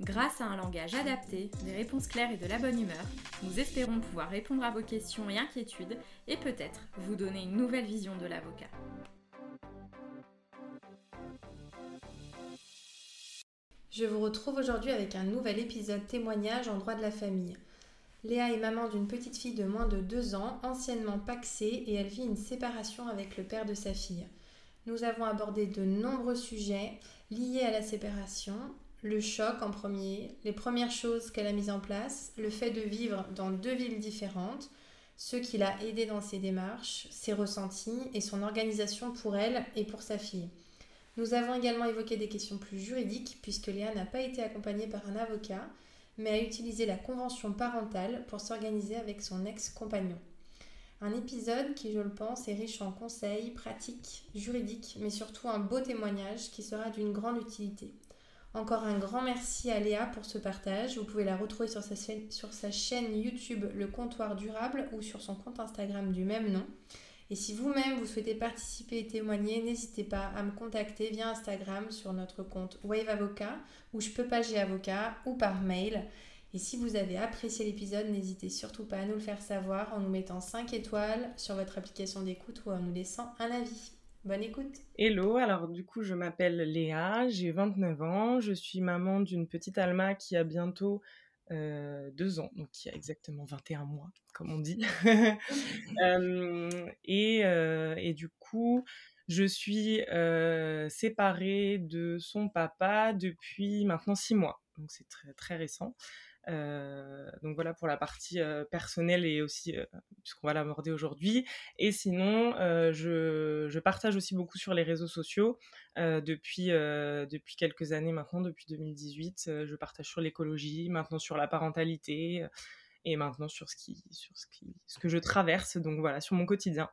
Grâce à un langage adapté, des réponses claires et de la bonne humeur, nous espérons pouvoir répondre à vos questions et inquiétudes et peut-être vous donner une nouvelle vision de l'avocat. Je vous retrouve aujourd'hui avec un nouvel épisode témoignage en droit de la famille. Léa est maman d'une petite fille de moins de 2 ans, anciennement paxée, et elle vit une séparation avec le père de sa fille. Nous avons abordé de nombreux sujets liés à la séparation, le choc en premier, les premières choses qu'elle a mises en place, le fait de vivre dans deux villes différentes, ce qui l'a aidé dans ses démarches, ses ressentis et son organisation pour elle et pour sa fille. Nous avons également évoqué des questions plus juridiques puisque Léa n'a pas été accompagnée par un avocat, mais a utilisé la convention parentale pour s'organiser avec son ex-compagnon. Un épisode qui, je le pense, est riche en conseils, pratiques, juridiques, mais surtout un beau témoignage qui sera d'une grande utilité. Encore un grand merci à Léa pour ce partage. Vous pouvez la retrouver sur sa, chaîne, YouTube Le Comptoir Durable ou sur son compte Instagram du même nom. Et si vous-même vous souhaitez participer et témoigner, n'hésitez pas à me contacter via Instagram sur notre compte Wave Avocat ou je peux pager avocat ou par mail. Et si vous avez apprécié l'épisode, n'hésitez surtout pas à nous le faire savoir en nous mettant 5 étoiles sur votre application d'écoute ou en nous laissant un avis. Bonne écoute. Hello, alors du coup je m'appelle Léa, j'ai 29 ans, je suis maman d'une petite Alma qui a bientôt euh, deux ans, donc y a exactement 21 mois, comme on dit. et, euh, et, du coup, je suis euh, séparée de son papa depuis maintenant six mois, donc c'est très, très récent. Euh, donc voilà pour la partie euh, personnelle et aussi euh, puisqu'on va l'aborder aujourd'hui. Et sinon, je, je, partage aussi beaucoup sur les réseaux sociaux depuis depuis quelques années maintenant, depuis 2018. je partage sur l'écologie, maintenant sur la parentalité et maintenant sur ce qui sur ce qui ce que je traverse. Donc voilà sur mon quotidien.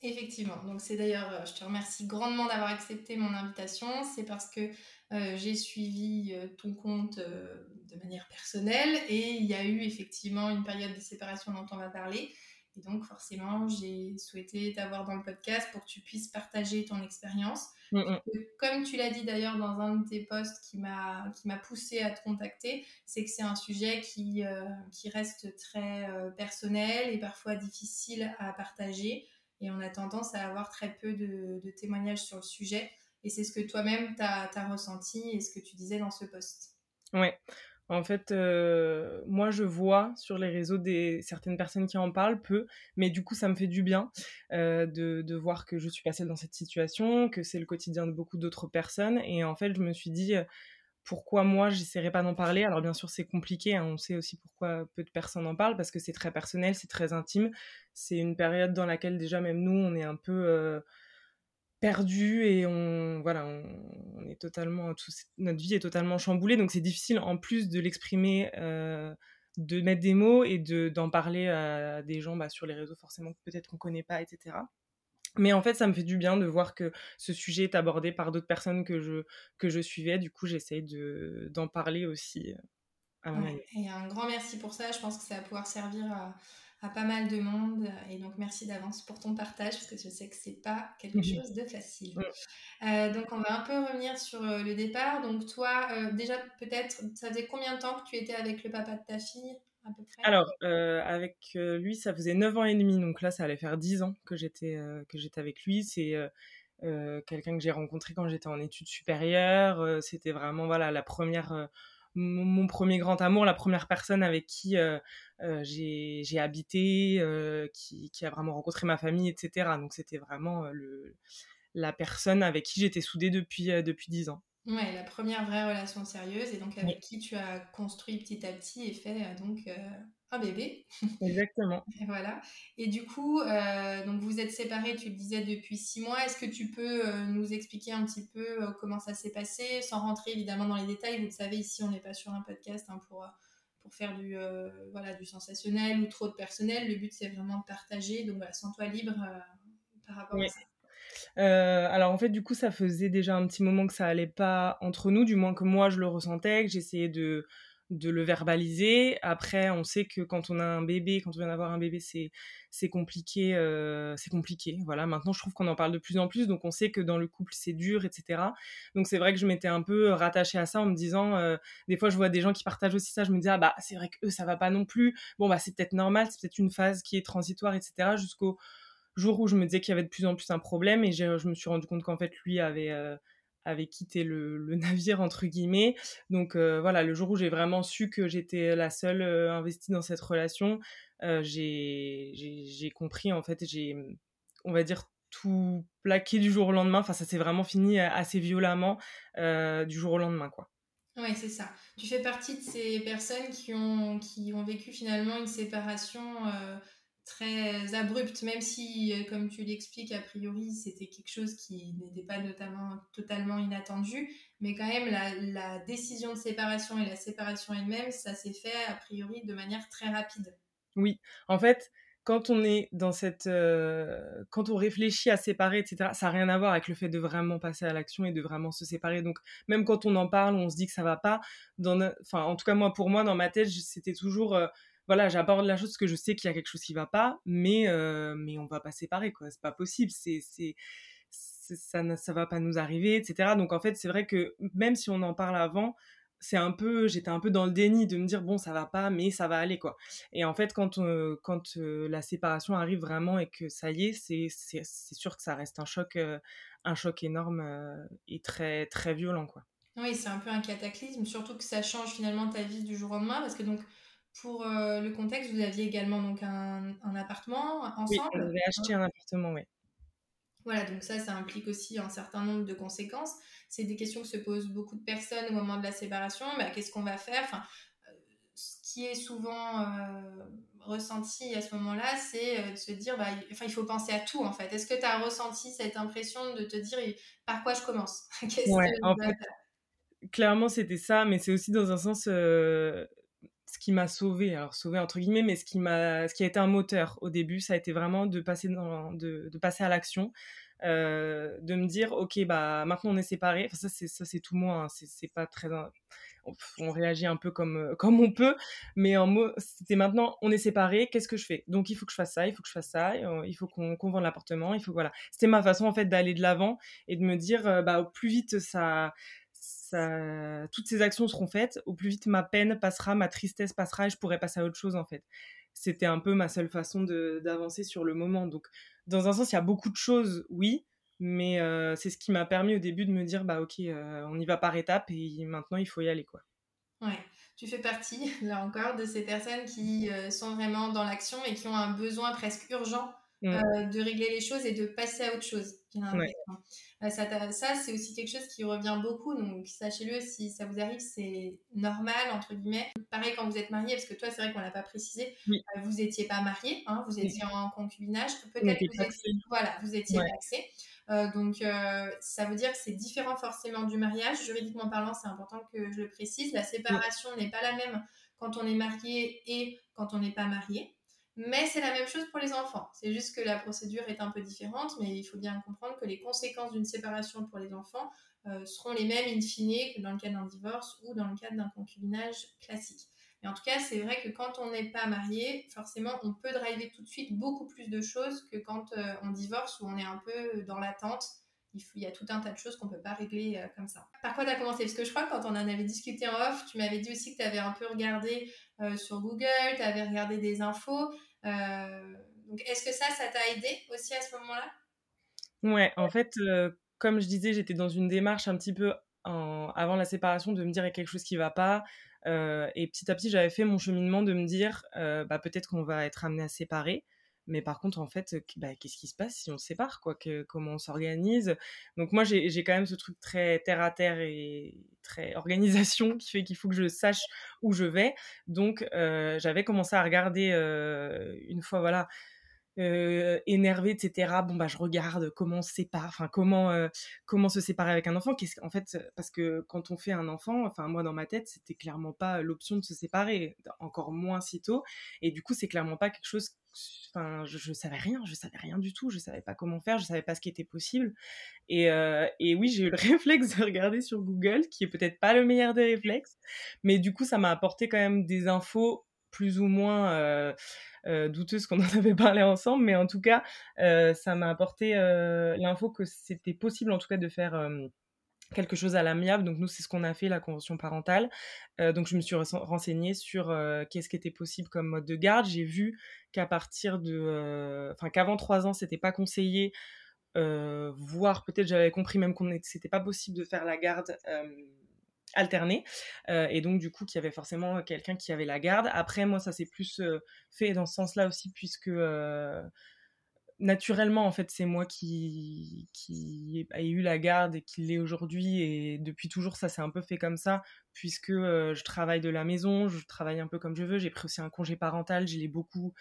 Effectivement, donc c'est d'ailleurs, je te remercie grandement d'avoir accepté mon invitation. C'est parce que euh, j'ai suivi euh, ton compte euh, de manière personnelle et il y a eu effectivement une période de séparation dont on va parler. Et donc forcément, j'ai souhaité t'avoir dans le podcast pour que tu puisses partager ton expérience. Mm, mm. Comme tu l'as dit d'ailleurs dans un de tes posts qui m'a qui m'a poussé à te contacter, c'est que c'est un sujet qui qui reste très personnel et parfois difficile à partager et on a tendance à avoir très peu de, de témoignages sur le sujet. Et c'est ce que toi-même tu as, ressenti et ce que tu disais dans ce post. Ouais. En fait, euh, moi, je vois sur les réseaux des certaines personnes qui en parlent peu, mais du coup, ça me fait du bien euh, de, voir que je suis passée dans cette situation, que c'est le quotidien de beaucoup d'autres personnes. Et en fait, je me suis dit, euh, pourquoi moi, j'essaierai pas d'en parler? Alors, bien sûr, c'est compliqué. Hein, on sait aussi pourquoi peu de personnes en parlent, parce que c'est très personnel, c'est très intime. C'est une période dans laquelle déjà, même nous, on est un peu perdu et on voilà on, est totalement notre vie est totalement chamboulée. Donc c'est difficile en plus de l'exprimer euh, de mettre des mots et de d'en parler à des gens bah, sur les réseaux forcément peut-être qu'on connaît pas etc mais en fait ça me fait du bien de voir que ce sujet est abordé par d'autres personnes que je que je suivais. Du coup j'essaye de d'en parler aussi euh, à mon et un grand merci pour ça. Je pense que ça va pouvoir servir à à pas mal de monde. Et donc, merci d'avance pour ton partage, parce que je sais que c'est pas quelque chose de facile. Euh, donc, on va un peu revenir sur euh, le départ. Donc, toi, euh, déjà, peut-être, ça faisait combien de temps que tu étais avec le papa de ta fille à peu près? Alors, avec lui, ça faisait 9 ans et demi. Donc là, ça allait faire 10 ans que j'étais que j'étais avec lui. C'est quelqu'un que j'ai rencontré quand j'étais en études supérieures. C'était vraiment voilà la première mon, premier grand amour, la première personne avec qui euh, euh, j'ai habité, euh, qui, qui, a vraiment rencontré ma famille, etc. Donc c'était vraiment le, la personne avec qui j'étais soudée depuis depuis dix ans. Ouais, la première vraie relation sérieuse et donc avec qui tu as construit petit à petit et fait donc un bébé. Exactement. voilà. Et du coup, euh, donc vous êtes séparés, tu le disais, depuis six mois. Est-ce que tu peux euh, nous expliquer un petit peu euh, comment ça s'est passé, sans rentrer évidemment dans les détails? Vous le savez, ici, on n'est pas sur un podcast hein, pour, pour faire du, voilà, du sensationnel ou trop de personnel. Le but, c'est vraiment de partager. Donc voilà, sens-toi libre par rapport à ça alors en fait, du coup, ça faisait déjà un petit moment que ça allait pas entre nous, du moins que moi je le ressentais, que j'essayais de, de le verbaliser. Après, on sait que quand on a un bébé, quand on vient d'avoir un bébé, c'est c'est compliqué, euh, c'est compliqué. Voilà. Maintenant, je trouve qu'on en parle de plus en plus, donc on sait que dans le couple c'est dur, etc. Donc c'est vrai que je m'étais un peu rattachée à ça en me disant, euh, des fois je vois des gens qui partagent aussi ça, je me dis ah bah c'est vrai que eux ça va pas non plus. Bon bah c'est peut-être normal, c'est peut-être une phase qui est transitoire, etc. Jusqu'au jour où je me disais qu'il y avait de plus en plus un problème et je me suis rendu compte qu'en fait lui avait euh, avait quitté le, navire entre guillemets. Donc euh, voilà, le jour où j'ai vraiment su que j'étais la seule euh, investie dans cette relation, euh, j'ai compris en fait, j'ai on va dire tout plaqué du jour au lendemain. Enfin, ça s'est vraiment fini assez violemment du jour au lendemain, quoi. Oui, c'est ça. Tu fais partie de ces personnes qui ont, qui ont vécu finalement une séparation très abrupte, même si, euh, comme tu l'expliques, a priori, c'était quelque chose qui n'était pas notamment totalement inattendu, mais quand même, la, décision de séparation et la séparation elle-même, ça s'est fait a priori de manière très rapide. Oui, en fait, quand on est dans cette, euh, quand on réfléchit à séparer, etc., ça n'a rien à voir avec le fait de vraiment passer à l'action et de vraiment se séparer. Donc, même quand on en parle, on se dit que ça va pas. Dans, enfin, en tout cas moi, pour moi, dans ma tête, c'était toujours euh, voilà, j'aborde la chose parce que je sais qu'il y a quelque chose qui va pas, mais, euh, mais on va pas séparer, quoi. C'est pas possible, c'est, c'est, ça ne ça va pas nous arriver, etc. Donc en fait, c'est vrai que même si on en parle avant, c'est un peu, j'étais un peu dans le déni de me dire bon, ça va pas, mais ça va aller, quoi. Et en fait, quand, euh, quand euh, la séparation arrive vraiment et que ça y est, c'est, c'est, c'est sûr que ça reste un choc, un choc énorme et très, très violent, quoi. Oui, c'est un peu un cataclysme, surtout que ça change finalement ta vie du jour au lendemain, parce que donc pour euh, le contexte, vous aviez également donc un, un appartement ensemble. Oui, on avait acheté un appartement, oui. Voilà, donc ça, ça implique aussi un certain nombre de conséquences. C'est des questions que se posent beaucoup de personnes au moment de la séparation. Bah, Qu'est-ce qu'on va faire? Enfin, euh, Ce qui est souvent euh, ressenti à ce moment-là, c'est de se dire, bah, enfin, il faut penser à tout en fait. Est-ce que tu as ressenti cette impression de te dire, par quoi je commence? Ouais, en fait, Clairement, c'était ça, mais c'est aussi dans un sens ce qui m'a sauvé, alors sauvé entre guillemets, mais ce qui m'a, ce qui a été un moteur au début, ça a été vraiment de passer de, passer à l'action, euh, de me dire, ok, bah maintenant on est séparés. Ça c'est ça c'est tout moi, hein. c'est pas très, on, réagit un peu comme euh, comme on peut, mais en mot, c'était maintenant on est séparés. Qu'est-ce que je fais? Donc il faut que je fasse ça, il faut que je fasse ça, euh, il faut qu'on qu vende l'appartement, il faut voilà. C'était ma façon en fait d'aller de l'avant et de me dire, bah au plus vite ça toutes ces actions seront faites, au plus vite ma peine passera, ma tristesse passera et je pourrai passer à autre chose en fait. C'était un peu ma seule façon d'avancer sur le moment. Donc, dans un sens, il y a beaucoup de choses, oui, mais euh, c'est ce qui m'a permis au début de me dire, bah ok, euh, on y va par étapes et maintenant il faut y aller quoi. Ouais, tu fais partie, là encore, de ces personnes qui euh, sont vraiment dans l'action et qui ont un besoin presque urgent Mmh. Euh, de régler les choses et de passer à autre chose. Euh, ça, ça c'est aussi quelque chose qui revient beaucoup, donc sachez-le, si ça vous arrive, c'est normal, entre guillemets. Pareil quand vous êtes marié, parce que toi, c'est vrai qu'on l'a pas précisé, euh, vous n'étiez pas marié, hein, vous étiez en concubinage, peut-être que vous étiez, voilà, vous étiez donc, ça veut dire que c'est différent forcément du mariage. Juridiquement parlant, c'est important que je le précise. La séparation n'est pas la même quand on est marié et quand on n'est pas marié. Mais c'est la même chose pour les enfants. C'est juste que la procédure est un peu différente, mais il faut bien comprendre que les conséquences d'une séparation pour les enfants euh, seront les mêmes in fine que dans le cas d'un divorce ou dans le cas d'un concubinage classique. Mais en tout cas, c'est vrai que quand on n'est pas marié, forcément, on peut driver tout de suite beaucoup plus de choses que quand euh, on divorce où on est un peu dans l'attente. Il, il, y a tout un tas de choses qu'on ne peut pas régler euh, comme ça. Par quoi tu as commencé? Parce que je crois que quand on en avait discuté en off, tu m'avais dit aussi que tu avais un peu regardé sur Google, tu avais regardé des infos. Euh, donc, est-ce que ça, ça t'a aidé aussi à ce moment-là? Ouais, en fait, euh, comme je disais, j'étais dans une démarche un petit peu avant la séparation de me dire il y a quelque chose qui va pas. Euh, et petit à petit, j'avais fait mon cheminement de me dire bah, peut-être qu'on va être amené à séparer. Mais par contre, en fait, bah, qu'est-ce qui se passe si on sépare quoi que, Comment on s'organise? Donc moi, j'ai quand même ce truc très terre à terre et très organisation qui fait qu'il faut que je sache où je vais. Donc euh, j'avais commencé à regarder euh, une fois, voilà, euh, énervé, etc. Bon bah je regarde comment on se sépare, enfin comment euh, comment se séparer avec un enfant. Qu'est-ce en fait parce que quand on fait un enfant, enfin moi dans ma tête c'était clairement pas l'option de se séparer, encore moins si tôt. Et du coup c'est clairement pas quelque chose. Enfin je, je, savais rien, je savais rien du tout, je savais pas comment faire, je savais pas ce qui était possible. Et, euh, et oui j'ai eu le réflexe de regarder sur Google, qui est peut-être pas le meilleur des réflexes, mais du coup ça m'a apporté quand même des infos plus ou moins euh, euh, douteuse qu'on en avait parlé ensemble, mais en tout cas, euh, ça m'a apporté l'info que c'était possible en tout cas de faire quelque chose à l'amiable. Donc nous, c'est ce qu'on a fait, la convention parentale. donc je me suis renseignée sur qu'est-ce qui était possible comme mode de garde. J'ai vu qu'à partir de... Enfin, qu'avant trois ans, c'était pas conseillé, voire peut-être j'avais compris même qu'on c'était pas possible de faire la garde alterné euh, et donc du coup qu'il y avait forcément quelqu'un qui avait la garde. Après moi ça s'est plus euh, fait dans ce sens là aussi puisque euh, naturellement en fait c'est moi qui qui ai eu la garde et qui l'ai aujourd'hui. Et depuis toujours ça s'est un peu fait comme ça puisque je travaille de la maison je travaille un peu comme je veux. J'ai pris aussi un congé parental je l'ai beaucoup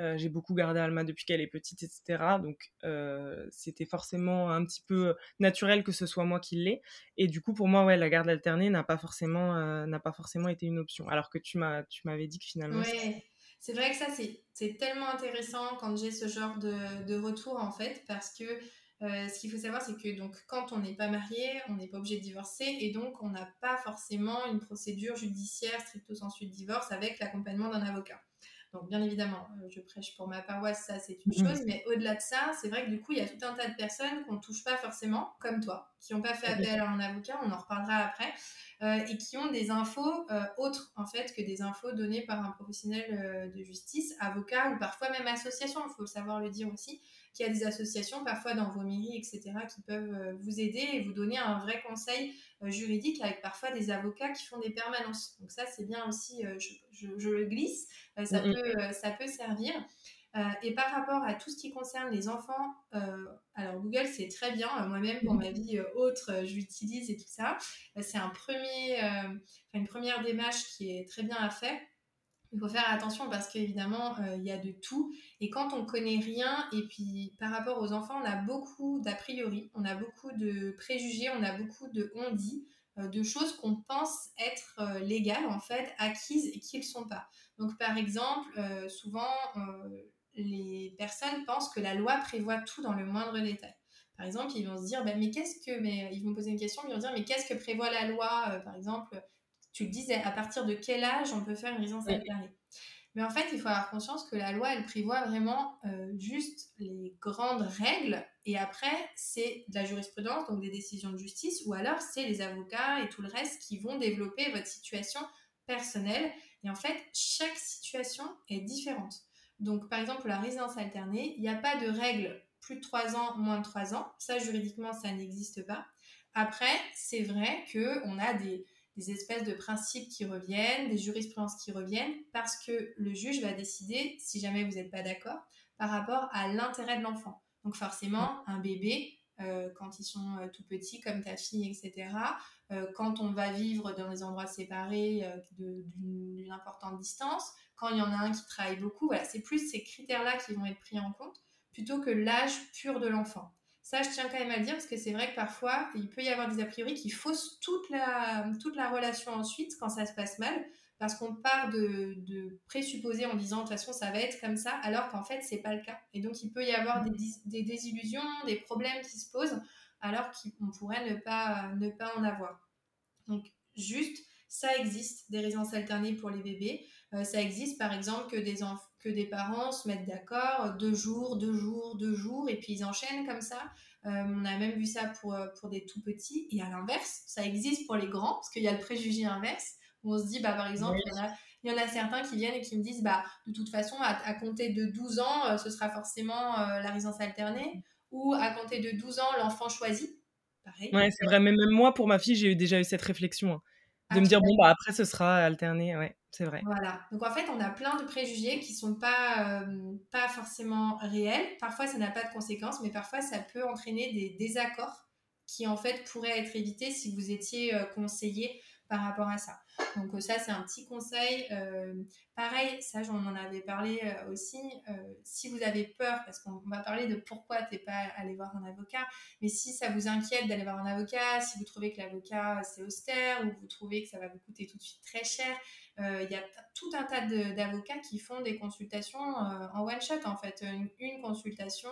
euh, j'ai beaucoup gardé Alma depuis qu'elle est petite, etc. Donc euh, c'était forcément un petit peu naturel que ce soit moi qui l'ai. Et du coup, pour moi, ouais, la garde alternée n'a pas forcément euh, n'a pas forcément été une option. Alors que tu m'as tu m'avais dit que finalement. Ouais. C'est vrai que ça c'est tellement intéressant quand j'ai ce genre de, de, retour en fait parce que ce qu'il faut savoir, c'est que donc quand on n'est pas marié, on n'est pas obligé de divorcer et donc on n'a pas forcément une procédure judiciaire stricto sensu de divorce avec l'accompagnement d'un avocat. Donc, bien évidemment, euh, je prêche pour ma paroisse, ça c'est une mmh. chose, mais au-delà de ça, c'est vrai que du coup, il y a tout un tas de personnes qu'on ne touche pas forcément, comme toi, qui n'ont pas fait appel à un avocat, on en reparlera après, euh, et qui ont des infos euh, autres en fait que des infos données par un professionnel de justice, avocat ou parfois même association, il faut savoir le dire aussi, qu'il y a des associations, parfois dans vos mairies, etc., qui peuvent vous aider et vous donner un vrai conseil euh, juridique avec parfois des avocats qui font des permanences. Donc ça, c'est bien aussi, euh, je, le glisse, ça, peut, ça peut servir. et par rapport à tout ce qui concerne les enfants, alors Google c'est très bien, moi-même pour ma vie autre, je l'utilise et tout ça. c'est un premier, une première démarche qui est très bien à faire il faut faire attention parce qu'évidemment, euh, il y a de tout. Et quand on connaît rien, et puis par rapport aux enfants, on a beaucoup d'a priori, on a beaucoup de préjugés, on a beaucoup de on-dit, euh, de choses qu'on pense être euh, légales, en fait, acquises et qui ne sont pas. Donc par exemple, souvent, les personnes pensent que la loi prévoit tout dans le moindre détail. Par exemple, ils vont se dire, bah, mais qu'est-ce que, mais ils vont poser une question, ils vont dire, mais qu'est-ce que prévoit la loi, par exemple tu le disais, à partir de quel âge on peut faire une résidence alternée? Mais en fait, il faut avoir conscience que la loi, elle prévoit vraiment euh, juste les grandes règles et après, c'est de la jurisprudence, donc des décisions de justice, ou alors c'est les avocats et tout le reste qui vont développer votre situation personnelle. Et en fait, chaque situation est différente. Donc, par exemple, la résidence alternée, il n'y a pas de règle plus de 3 ans, moins de 3 ans. Ça, juridiquement, ça n'existe pas. Après, c'est vrai qu'on a des, des espèces de principes qui reviennent, des jurisprudences qui reviennent, parce que le juge va décider, si jamais vous n'êtes pas d'accord, par rapport à l'intérêt de l'enfant. Donc forcément, un bébé, euh, quand ils sont euh, tout petits, comme ta fille, etc., euh, quand on va vivre dans des endroits séparés d'une importante distance, quand il y en a un qui travaille beaucoup, voilà, c'est plus ces critères-là qui vont être pris en compte, plutôt que l'âge pur de l'enfant. Ça, je tiens quand même à le dire parce que c'est vrai que parfois, il peut y avoir des a priori qui faussent toute la, toute la relation ensuite quand ça se passe mal, parce qu'on part de, de, présupposer en disant de toute façon ça va être comme ça, alors qu'en fait c'est pas le cas. Et donc il peut y avoir des, des désillusions, des problèmes qui se posent, alors qu'on pourrait ne pas, ne pas en avoir. Donc juste, ça existe des résidences alternées pour les bébés. Euh, ça existe par exemple que des, que des parents se mettent d'accord, euh, deux jours, deux jours, deux jours, et puis ils enchaînent comme ça. Euh, on a même vu ça pour, pour des tout petits. Et à l'inverse, ça existe pour les grands, parce qu'il y a le préjugé inverse, où on se dit, bah, par exemple, il, y en a, certains qui viennent et qui me disent, bah, de toute façon, à, compter de 12 ans, ce sera forcément la résidence alternée, ou à compter de 12 ans, l'enfant choisit. Pareil. Ouais, c'est vrai, mais même moi, pour ma fille, j'ai déjà eu cette réflexion. Hein de me dire bon bah après ce sera alterné ouais c'est vrai voilà donc en fait on a plein de préjugés qui sont pas euh, pas forcément réels parfois ça n'a pas de conséquences mais parfois ça peut entraîner des désaccords qui en fait pourraient être évités si vous étiez euh, conseillé par rapport à ça Donc ça, c'est un petit conseil. pareil, ça, j'en en avais parlé aussi. si vous avez peur, parce qu'on va parler de pourquoi tu n'es pas allé voir un avocat, mais si ça vous inquiète d'aller voir un avocat, si vous trouvez que l'avocat c'est austère ou vous trouvez que ça va vous coûter tout de suite très cher, il y a tout un tas d'avocats qui font des consultations en one shot en fait, une, consultation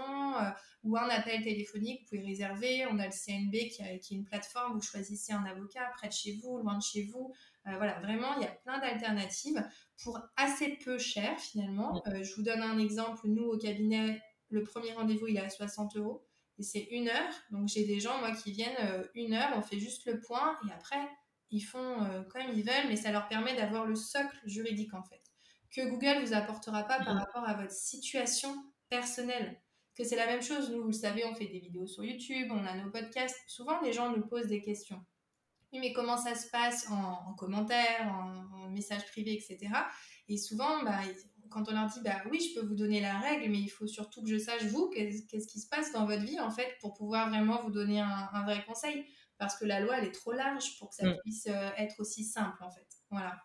ou un appel téléphonique, vous pouvez réserver. On a le CNB qui, qui est une plateforme, vous choisissez un avocat près de chez vous, loin de chez vous. Euh, voilà, vraiment, il y a plein d'alternatives pour assez peu cher finalement. Euh, je vous donne un exemple. Nous, au cabinet, le premier rendez-vous, il est à 60 euros et c'est une heure. Donc j'ai des gens, moi, qui viennent euh, une heure, on fait juste le point et après, ils font comme ils veulent, mais ça leur permet d'avoir le socle juridique en fait. Que Google vous apportera pas par rapport à votre situation personnelle. Que c'est la même chose, nous, vous le savez, on fait des vidéos sur YouTube, on a nos podcasts. Souvent, les gens nous posent des questions oui, mais comment ça se passe en, commentaire, en, message privé, etc. Et souvent, bah, quand on leur dit, bah oui, je peux vous donner la règle, mais il faut surtout que je sache, vous, qu'est-ce qui se passe dans votre vie, en fait, pour pouvoir vraiment vous donner un, vrai conseil. Parce que la loi, elle est trop large pour que ça mm. puisse euh, être aussi simple, en fait. Voilà.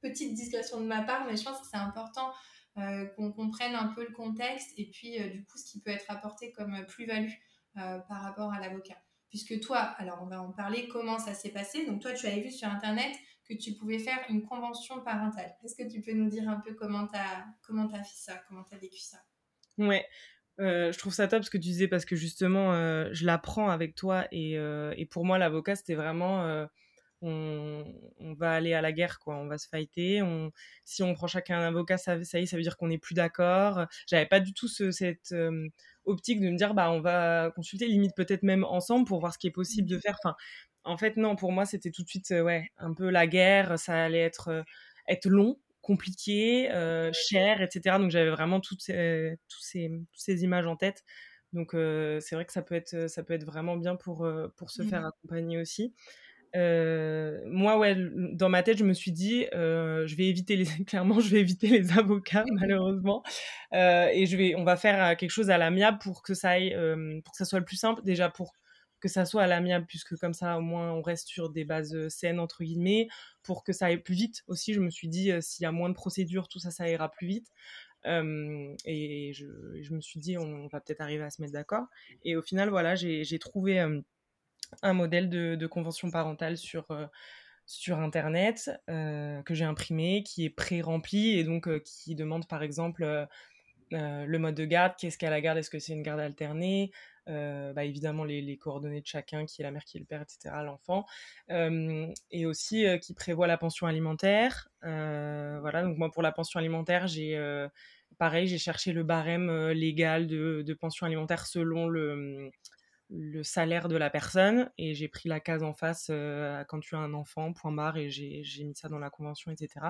Petite discrétion de ma part, mais je pense que c'est important euh, qu'on comprenne un peu le contexte et puis, euh, du coup, ce qui peut être apporté comme plus-value par rapport à l'avocat puisque toi, alors on va en parler, comment ça s'est passé. Donc toi, tu avais vu sur Internet que tu pouvais faire une convention parentale. Est-ce que tu peux nous dire un peu comment tu as, comment as fait ça, comment tu as vécu ça? Ouais, euh, je trouve ça top ce que tu disais parce que justement, euh, je l'apprends avec toi et, euh, et pour moi, l'avocat, c'était vraiment on, on, va aller à la guerre, quoi. On va se fighter. On, si on prend chacun un avocat, ça, ça y est, ça veut dire qu'on n'est plus d'accord. J'avais pas du tout ce, cette optique de me dire bah on va consulter limite peut-être même ensemble pour voir ce qui est possible de faire enfin en fait non pour moi c'était tout de suite euh, ouais un peu la guerre ça allait être euh, être long compliqué euh, cher etc donc j'avais vraiment toutes ces, toutes ces, ces images en tête. Donc c'est vrai que ça peut être ça peut être vraiment bien pour pour se faire accompagner aussi. Moi, ouais, dans ma tête, je me suis dit, je vais éviter les, clairement, je vais éviter les avocats, malheureusement, et je vais, on va faire quelque chose à l'amiable pour que ça aille, pour que ça soit le plus simple, déjà pour que ça soit à l'amiable, puisque comme ça, au moins, on reste sur des bases saines entre guillemets, pour que ça aille plus vite aussi. Je me suis dit, s'il y a moins de procédures, tout ça, ça ira plus vite. et je, me suis dit, on va peut-être arriver à se mettre d'accord. Et au final, voilà, j'ai trouvé un modèle de, convention parentale sur, sur Internet que j'ai imprimé, qui est pré-rempli et donc qui demande par exemple le mode de garde, qu'est-ce qu'est la garde, est-ce que c'est une garde alternée, bah, évidemment les, coordonnées de chacun, qui est la mère, qui est le père, etc., l'enfant, et aussi qui prévoit la pension alimentaire. voilà, donc moi pour la pension alimentaire, j'ai pareil, j'ai cherché le barème légal de, pension alimentaire selon le salaire de la personne et j'ai pris la case en face euh, quand tu as un enfant, point barre, et j'ai mis ça dans la convention, etc.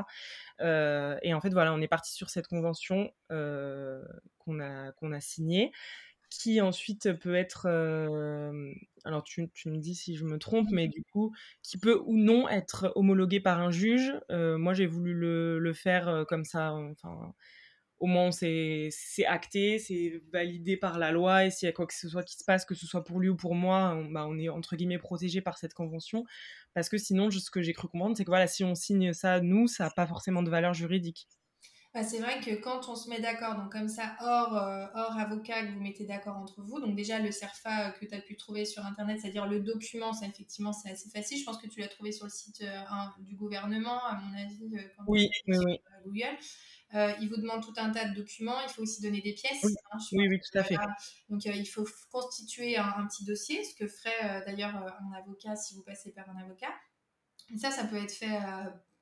Euh, et en fait, voilà, on est parti sur cette convention euh, qu'on a signée, qui ensuite peut être, alors tu, tu, me dis si je me trompe, mais du coup, qui peut ou non être homologuée par un juge. moi, j'ai voulu le, le faire comme ça, enfin au moins c'est acté, c'est validé par la loi et s'il y a quoi que ce soit qui se passe, que ce soit pour lui ou pour moi, on, bah, on est entre guillemets protégé par cette convention. Parce que sinon, ce que j'ai cru comprendre, c'est que voilà, si on signe ça, nous, ça n'a pas forcément de valeur juridique. Bah, c'est vrai que quand on se met d'accord, donc comme ça, hors, euh, hors avocat, que vous mettez d'accord entre vous, donc déjà le CERFA que tu as pu trouver sur Internet, c'est-à-dire le document, ça effectivement c'est assez facile. Je pense que tu l'as trouvé sur le site euh, du gouvernement, à mon avis, euh, quand oui, oui, oui. Google. Il vous demande tout un tas de documents. Il faut aussi donner des pièces. Oui, hein, oui, tout à fait. Donc, il faut constituer un, petit dossier, ce que ferait d'ailleurs un avocat si vous passez par un avocat. Et ça, ça peut être fait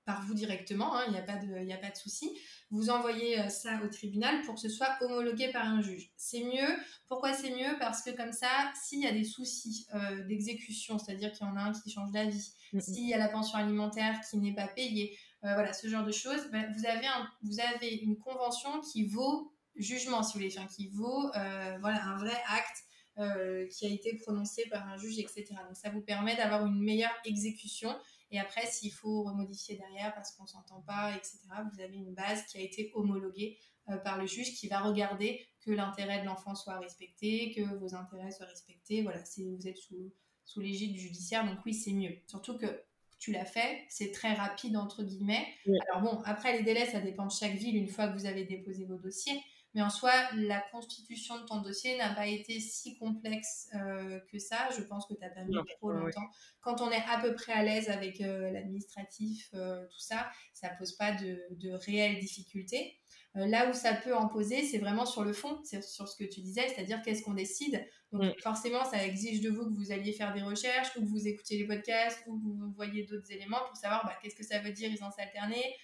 par vous directement, hein, il n'y a pas de, a pas de souci. Vous envoyez ça au tribunal pour que ce soit homologué par un juge. C'est mieux. Pourquoi c'est mieux? Parce que comme ça, s'il y a des soucis d'exécution, c'est-à-dire qu'il y en a un qui change d'avis, s'il y a la pension alimentaire qui n'est pas payée, euh, voilà, ce genre de choses, ben, vous, avez vous avez une convention qui vaut jugement, si vous voulez, qui vaut euh, voilà, un vrai acte euh, qui a été prononcé par un juge, etc. Donc ça vous permet d'avoir une meilleure exécution. Et après, s'il faut remodifier derrière parce qu'on ne s'entend pas, etc., vous avez une base qui a été homologuée par le juge qui va regarder que l'intérêt de l'enfant soit respecté, que vos intérêts soient respectés. Voilà, vous êtes sous, sous l'égide du judiciaire, donc oui, c'est mieux. Surtout que tu l'as fait, c'est très rapide entre guillemets. Alors bon, après les délais, ça dépend de chaque ville une fois que vous avez déposé vos dossiers. Mais en soi, la constitution de ton dossier n'a pas été si complexe euh, que ça. Je pense que tu n'as pas mis trop longtemps. Quand on est à peu près à l'aise avec euh, l'administratif, euh, tout ça, ça ne pose pas de, de réelles difficultés. là où ça peut en poser, c'est vraiment sur le fond, c'est sur ce que tu disais, c'est-à-dire qu'est-ce qu'on décide. Donc mm. forcément, ça exige de vous que vous alliez faire des recherches, ou que vous écoutiez les podcasts, ou que vous voyez d'autres éléments pour savoir bah, qu'est-ce que ça veut dire aisance alternée,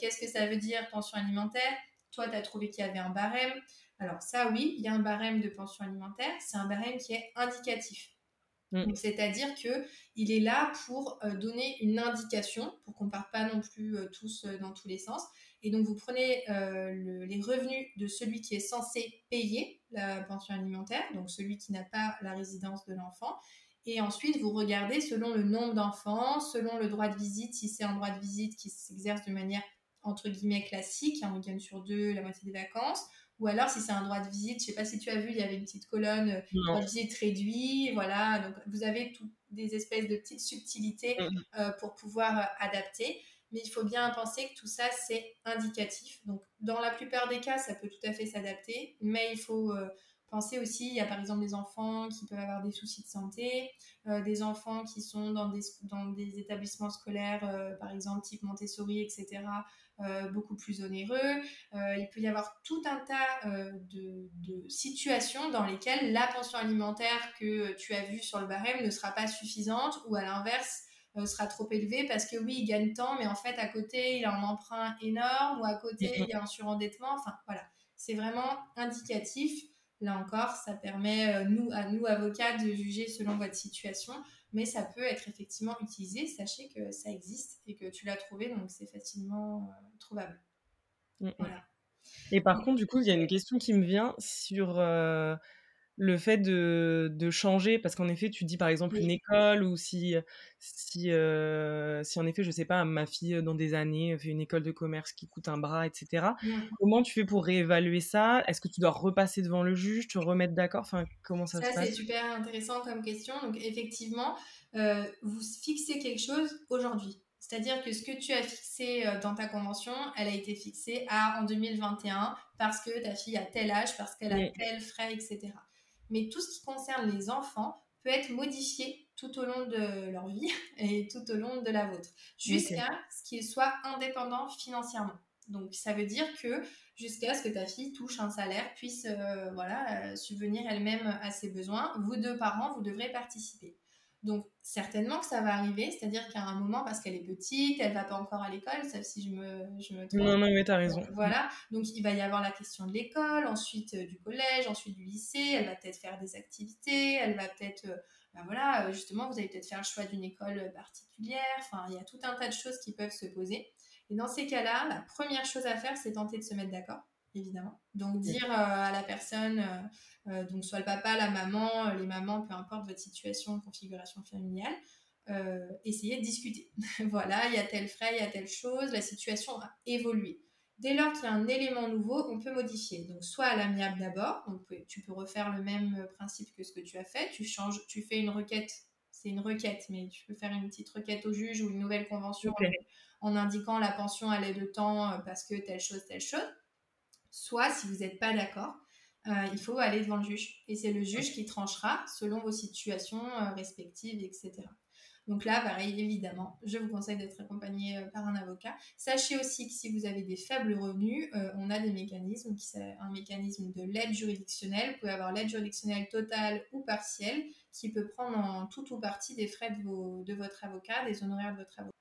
qu'est-ce que ça veut dire pension alimentaire toi, tu as trouvé qu'il y avait un barème. Alors ça, oui, il y a un barème de pension alimentaire. C'est un barème qui est indicatif. Mm. C'est-à-dire qu'il est là pour euh, donner une indication, pour qu'on ne parte pas non plus euh, tous euh, dans tous les sens. Et donc, vous prenez les revenus de celui qui est censé payer la pension alimentaire, donc celui qui n'a pas la résidence de l'enfant. Et ensuite, vous regardez selon le nombre d'enfants, selon le droit de visite, si c'est un droit de visite qui s'exerce de manière entre guillemets classique, un week-end sur deux, la moitié des vacances, ou alors si c'est un droit de visite, je sais pas si tu as vu, il y avait une petite colonne euh, droit de visite réduit, voilà, donc vous avez toutes des espèces de petites subtilités mm-hmm. euh, pour pouvoir euh, adapter. Mais il faut bien penser que tout ça, c'est indicatif. Donc, dans la plupart des cas, ça peut tout à fait s'adapter, mais il faut penser aussi, il y a par exemple des enfants qui peuvent avoir des soucis de santé, des enfants qui sont dans des, dans des établissements scolaires, par exemple type Montessori, etc., euh, beaucoup plus onéreux. Euh, il peut y avoir tout un tas euh, de, situations dans lesquelles la pension alimentaire que tu as vue sur le barème ne sera pas suffisante ou à l'inverse sera trop élevée parce que oui, il gagne tant, mais en fait à côté, il a un emprunt énorme ou à côté, il y a un surendettement. Enfin voilà, c'est vraiment indicatif. Là encore, ça permet nous, à nous, avocats, de juger selon votre situation mais ça peut être effectivement utilisé. Sachez que ça existe et que tu l'as trouvé, donc c'est facilement euh, trouvable. Mm, mm. Voilà. Et par contre, du coup, il y a une question qui me vient sur euh, le fait de, de changer, parce qu'en effet, tu dis par exemple une école, ou si, si, euh, si en effet, je sais pas, ma fille dans des années fait une école de commerce qui coûte un bras, etc. Mmh. Comment tu fais pour réévaluer ça? Est-ce que tu dois repasser devant le juge, te remettre d'accord? Enfin, comment ça, se passe Ça, c'est super intéressant comme question. Donc, effectivement, euh, vous fixez quelque chose aujourd'hui. C'est-à-dire que ce que tu as fixé euh, dans ta convention, elle a été fixée à en 2021 parce que ta fille a tel âge, parce qu'elle a tel frais, etc mais tout ce qui concerne les enfants peut être modifié tout au long de leur vie et tout au long de la vôtre, jusqu'à ce qu'ils soient indépendants financièrement. Donc ça veut dire que jusqu'à ce que ta fille touche un salaire, puisse euh, voilà, euh, subvenir elle-même à ses besoins, vous deux parents, vous devrez participer. Donc, certainement que ça va arriver, c'est-à-dire qu'à un moment, parce qu'elle est petite, elle va pas encore à l'école, sauf si je me, je me trompe. Non, non, mais as raison. voilà, donc il va y avoir la question de l'école, ensuite euh, du collège, ensuite du lycée, elle va peut-être faire des activités, elle va peut-être, euh, ben voilà, euh, justement, vous allez peut-être faire le choix d'une école particulière, enfin, il y a tout un tas de choses qui peuvent se poser. Et dans ces cas-là, la première chose à faire, c'est tenter de se mettre d'accord évidemment. Donc dire euh, à la personne, euh, euh, donc soit le papa, la maman, les mamans, peu importe votre situation, configuration familiale, essayez de discuter. voilà, il y a tel frais, il y a telle chose, la situation a évolué. Dès lors qu'il y a un élément nouveau, on peut modifier. Donc, soit à l'amiable d'abord, tu peux refaire le même principe que ce que tu as fait. Tu changes, tu fais une requête, c'est une requête, mais tu peux faire une petite requête au juge ou une nouvelle convention en, en, indiquant la pension allait de temps parce que telle chose, telle chose. Soit, si vous n'êtes pas d'accord, euh, il faut aller devant le juge. Et c'est le juge qui tranchera selon vos situations euh, respectives, etc. Donc là, pareil, évidemment, je vous conseille d'être accompagné euh, par un avocat. Sachez aussi que si vous avez des faibles revenus, on a des mécanismes, un mécanisme de l'aide juridictionnelle. Vous pouvez avoir l'aide juridictionnelle totale ou partielle qui peut prendre en tout ou partie des frais de votre avocat, des honoraires de votre avocat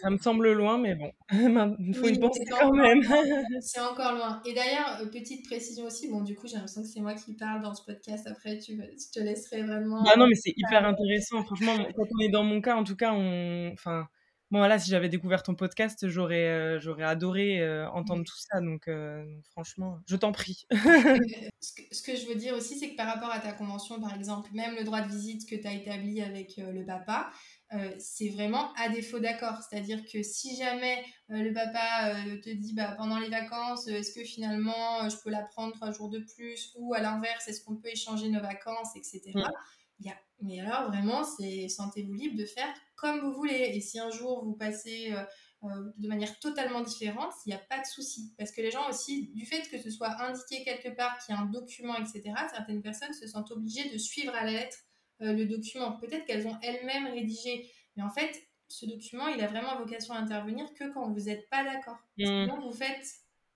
ça me semble loin, mais bon, il faut y penser quand même. c'est encore loin. Et d'ailleurs, euh, petite précision aussi, bon, du coup, j'ai l'impression que c'est moi qui parle dans ce podcast. Après, tu, te laisserai vraiment. Ah non, mais c'est hyper intéressant. Franchement, quand on est dans mon cas, en tout cas, on. Enfin. Bon, voilà, si j'avais découvert ton podcast, j'aurais euh, j'aurais adoré euh, entendre tout ça. Donc, franchement, je t'en prie. ce, que, ce, que, je veux dire aussi, c'est que par rapport à ta convention, par exemple, même le droit de visite que tu as établi avec le papa, euh, c'est vraiment à défaut d'accord. C'est-à-dire que si jamais euh, le papa euh, te dit bah, pendant les vacances, est-ce que finalement je peux la prendre trois jours de plus ou à l'inverse, est-ce qu'on peut échanger nos vacances, etc. Mm. Mais alors, vraiment, c'est sentez-vous libre de faire comme vous voulez. Et si un jour vous passez de manière totalement différente, il n'y a pas de souci. Parce que les gens aussi, du fait que ce soit indiqué quelque part qu'il y a un document, etc., certaines personnes se sentent obligées de suivre à la lettre euh, le document. Peut-être qu'elles ont elles-mêmes rédigé. Mais en fait, ce document, il a vraiment vocation à intervenir que quand vous n'êtes pas d'accord. Mmh. Sinon, vous faites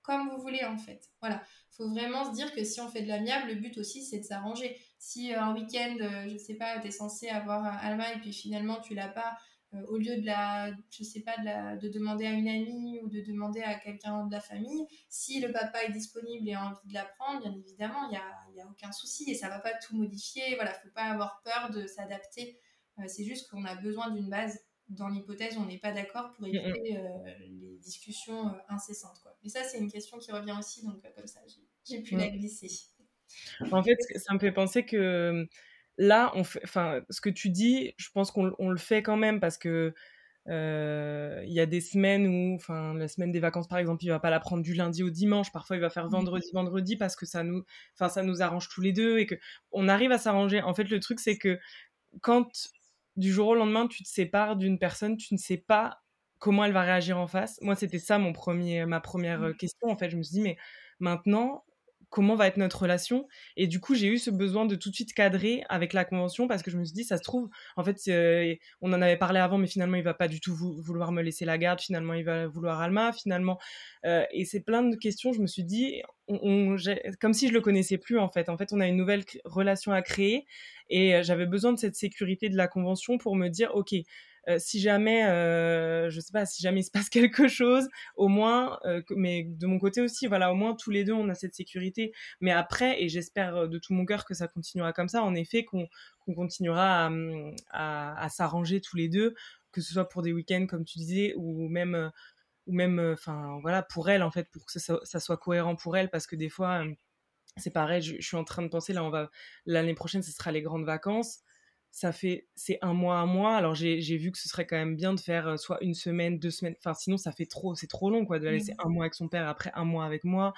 comme vous voulez, en fait. Voilà. Il faut vraiment se dire que si on fait de l'amiable, le but aussi, c'est de s'arranger. Si un week-end, je sais pas, tu es censé avoir un Alma et puis finalement tu l'as pas, euh, au lieu de la, je sais pas, de, de, demander à une amie ou de demander à quelqu'un de la famille, si le papa est disponible et a envie de la prendre, bien évidemment, il n'y a, y a, aucun souci et ça va pas tout modifier. Voilà, faut pas avoir peur de s'adapter. Euh, c'est juste qu'on a besoin d'une base. Dans l'hypothèse, on n'est pas d'accord pour éviter euh, les discussions incessantes. Quoi. Mais ça, c'est une question qui revient aussi, donc comme ça, j'ai pu la glisser. En fait, ça me fait penser que là, on fait, enfin, ce que tu dis, je pense qu'on le fait quand même parce que euh, il y a des semaines où, enfin, la semaine des vacances par exemple, il va pas la prendre du lundi au dimanche. Parfois, il va faire vendredi, vendredi parce que ça nous, enfin, ça nous arrange tous les deux et que on arrive à s'arranger. En fait, le truc c'est que quand du jour au lendemain tu te sépares d'une personne, tu ne sais pas comment elle va réagir en face. Moi, c'était ça mon premier, ma première mmh. question. En fait, je me suis dit mais maintenant comment va être notre relation. Et du coup, j'ai eu ce besoin de tout de suite cadrer avec la convention parce que je me suis dit, ça se trouve, en fait, euh, on en avait parlé avant, mais finalement, il va pas du tout vouloir me laisser la garde. Finalement, il va vouloir Alma. Finalement, euh, et c'est plein de questions. Je me suis dit, comme si je le connaissais plus en fait. En fait, on a une nouvelle relation à créer et euh, j'avais besoin de cette sécurité de la convention pour me dire, ok, euh, si jamais, euh, je sais pas, si jamais il se passe quelque chose, au moins, euh, mais de mon côté aussi, voilà, au moins tous les deux, on a cette sécurité. Mais après, et j'espère de tout mon cœur que ça continuera comme ça, en effet, qu'on continuera à, à, s'arranger tous les deux, que ce soit pour des week-ends, comme tu disais, ou même, ou même, enfin, voilà, pour elle, en fait, pour que ça, soit cohérent pour elle, parce que des fois, c'est pareil, je, je, suis en train de penser, là, on va, l'année prochaine, ce sera les grandes vacances ça fait c'est un mois un mois. Alors j'ai vu que ce serait quand même bien de faire euh, soit une semaine deux semaines. Enfin sinon ça fait trop c'est trop long quoi de la laisser un mois avec son père après un mois avec moi.